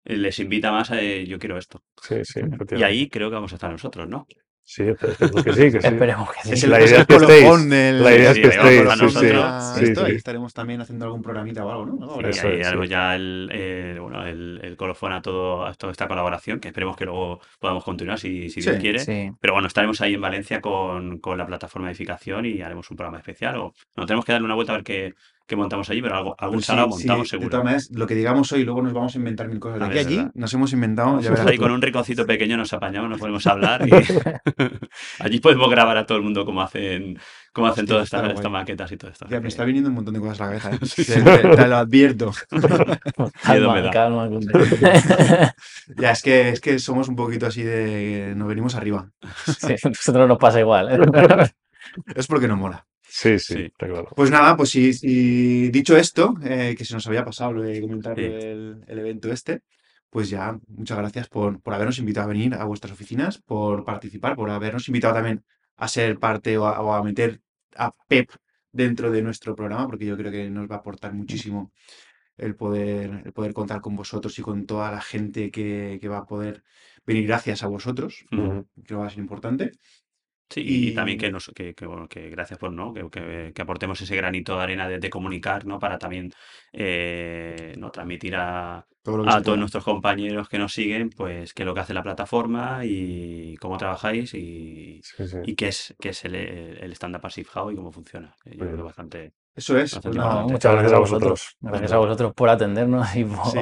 eh, les invita más a eh, yo quiero esto. Sí, sí, Y ahí creo que vamos a estar nosotros, ¿no? Sí, esperemos que sí, que *laughs* sí. Esperemos que sí. Es el, La idea es que estéis. del- La idea es Sí, que estéis. a Sí, sí, nosotros. sí, esto, ahí sí. estaremos también haciendo algún programita o algo, ¿no? Y Eso ahí sí. ya el, el, bueno, el, el colofón a, todo, a toda esta colaboración, que esperemos que luego podamos continuar si, si Dios Sí, quiere. Sí. Pero bueno, estaremos ahí en Valencia con, con la plataforma de edificación y haremos un programa especial. O no tenemos que darle una vuelta a ver qué, que montamos allí, pero algo, algún Pues sí, salado sí, montamos De seguro. todas maneras, lo que digamos hoy, luego nos vamos a inventar mil cosas. De aquí allí ¿verdad? nos hemos inventado, ya verás ahí tú. con un rinconcito pequeño nos apañamos, nos podemos hablar y *laughs* allí podemos grabar a todo el mundo cómo hacen, cómo hacen Hostia, todas estas, maquetas y todo esto. Ya, me está viniendo un montón de cosas a la cabeza, *laughs* ¿eh? Te, te- te lo advierto. *laughs* Miedo me Calma, da. calma. Ya, es que, es que somos un poquito así de... Nos venimos arriba. Sí, a nosotros nos pasa igual. ¿eh? Es porque nos mola. Sí, sí, Sí. está claro. Pues nada, pues sí, sí, dicho esto, eh, que se nos había pasado lo de comentar Sí. el evento este, pues ya, muchas gracias por, por habernos invitado a venir a vuestras oficinas, por participar, por habernos invitado también a ser parte o a, o a meter a Pep dentro de nuestro programa, porque yo creo que nos va a aportar muchísimo el poder, el poder contar con vosotros y con toda la gente que, que va a poder venir gracias a vosotros, Ujú. creo que va a ser importante. Sí, y, Y- también que, nos, que, que, bueno, que gracias por no que, que- que aportemos ese granito de arena de, de comunicar, ¿no? Para también eh, ¿no? transmitir a, Todo a todos nuestros compañeros que nos siguen, pues qué es lo que hace la plataforma y cómo trabajáis y, Sí, sí. y qué es, qué es el, el Stand-Up Passive How y cómo funciona. que Yo creo que bastante. Eso es, No, muchas gracias a vosotros. Gracias a vosotros por atendernos y por, Sí,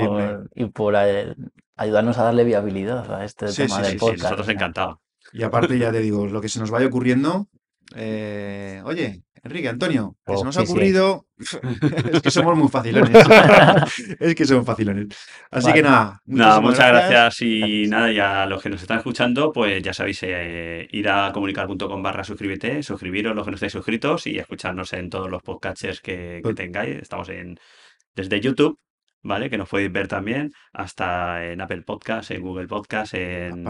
y por eh, ayudarnos a darle viabilidad a este Sí, tema sí, del sí, sí, podcast. nosotros encantados. Y aparte, ya te digo, lo que se nos vaya ocurriendo. eh, oye, Enrique, Antonio, que Oh, se nos sí, ha sí. ocurrido. *laughs* es que somos muy facilones. *laughs* es que somos facilones. Así que nada. Nada, muchas gracias y nada, y a los que nos están escuchando, pues ya sabéis, eh, ir a comunicar.com barra suscríbete, suscribiros los que no estáis suscritos y escucharnos en todos los podcatchers que, que tengáis. Estamos en desde YouTube, ¿vale? Que nos podéis ver también, hasta en Apple Podcast, en Google Podcast, en,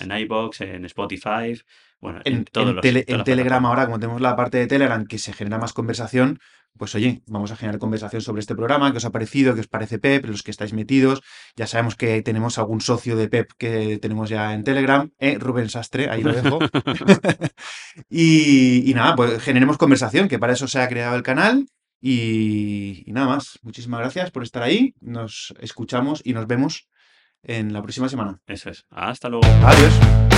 en iBox, en Spotify, bueno, en, En, todos en los tele- todas en las Telegram, ahora, como tenemos la parte de Telegram que se genera más conversación, pues oye, vamos a generar conversación sobre este programa, qué os ha parecido, qué os parece Pep, los que estáis metidos. Ya sabemos que tenemos algún socio de Pep que tenemos ya en Telegram, ¿eh? Rubén Sastre, ahí lo dejo. *laughs* *laughs* y, y nada, pues generemos conversación, que para eso se ha creado el canal. Y, y nada más, muchísimas gracias por estar ahí. Nos escuchamos y nos vemos en la próxima semana. Eso es. Hasta luego. Adiós.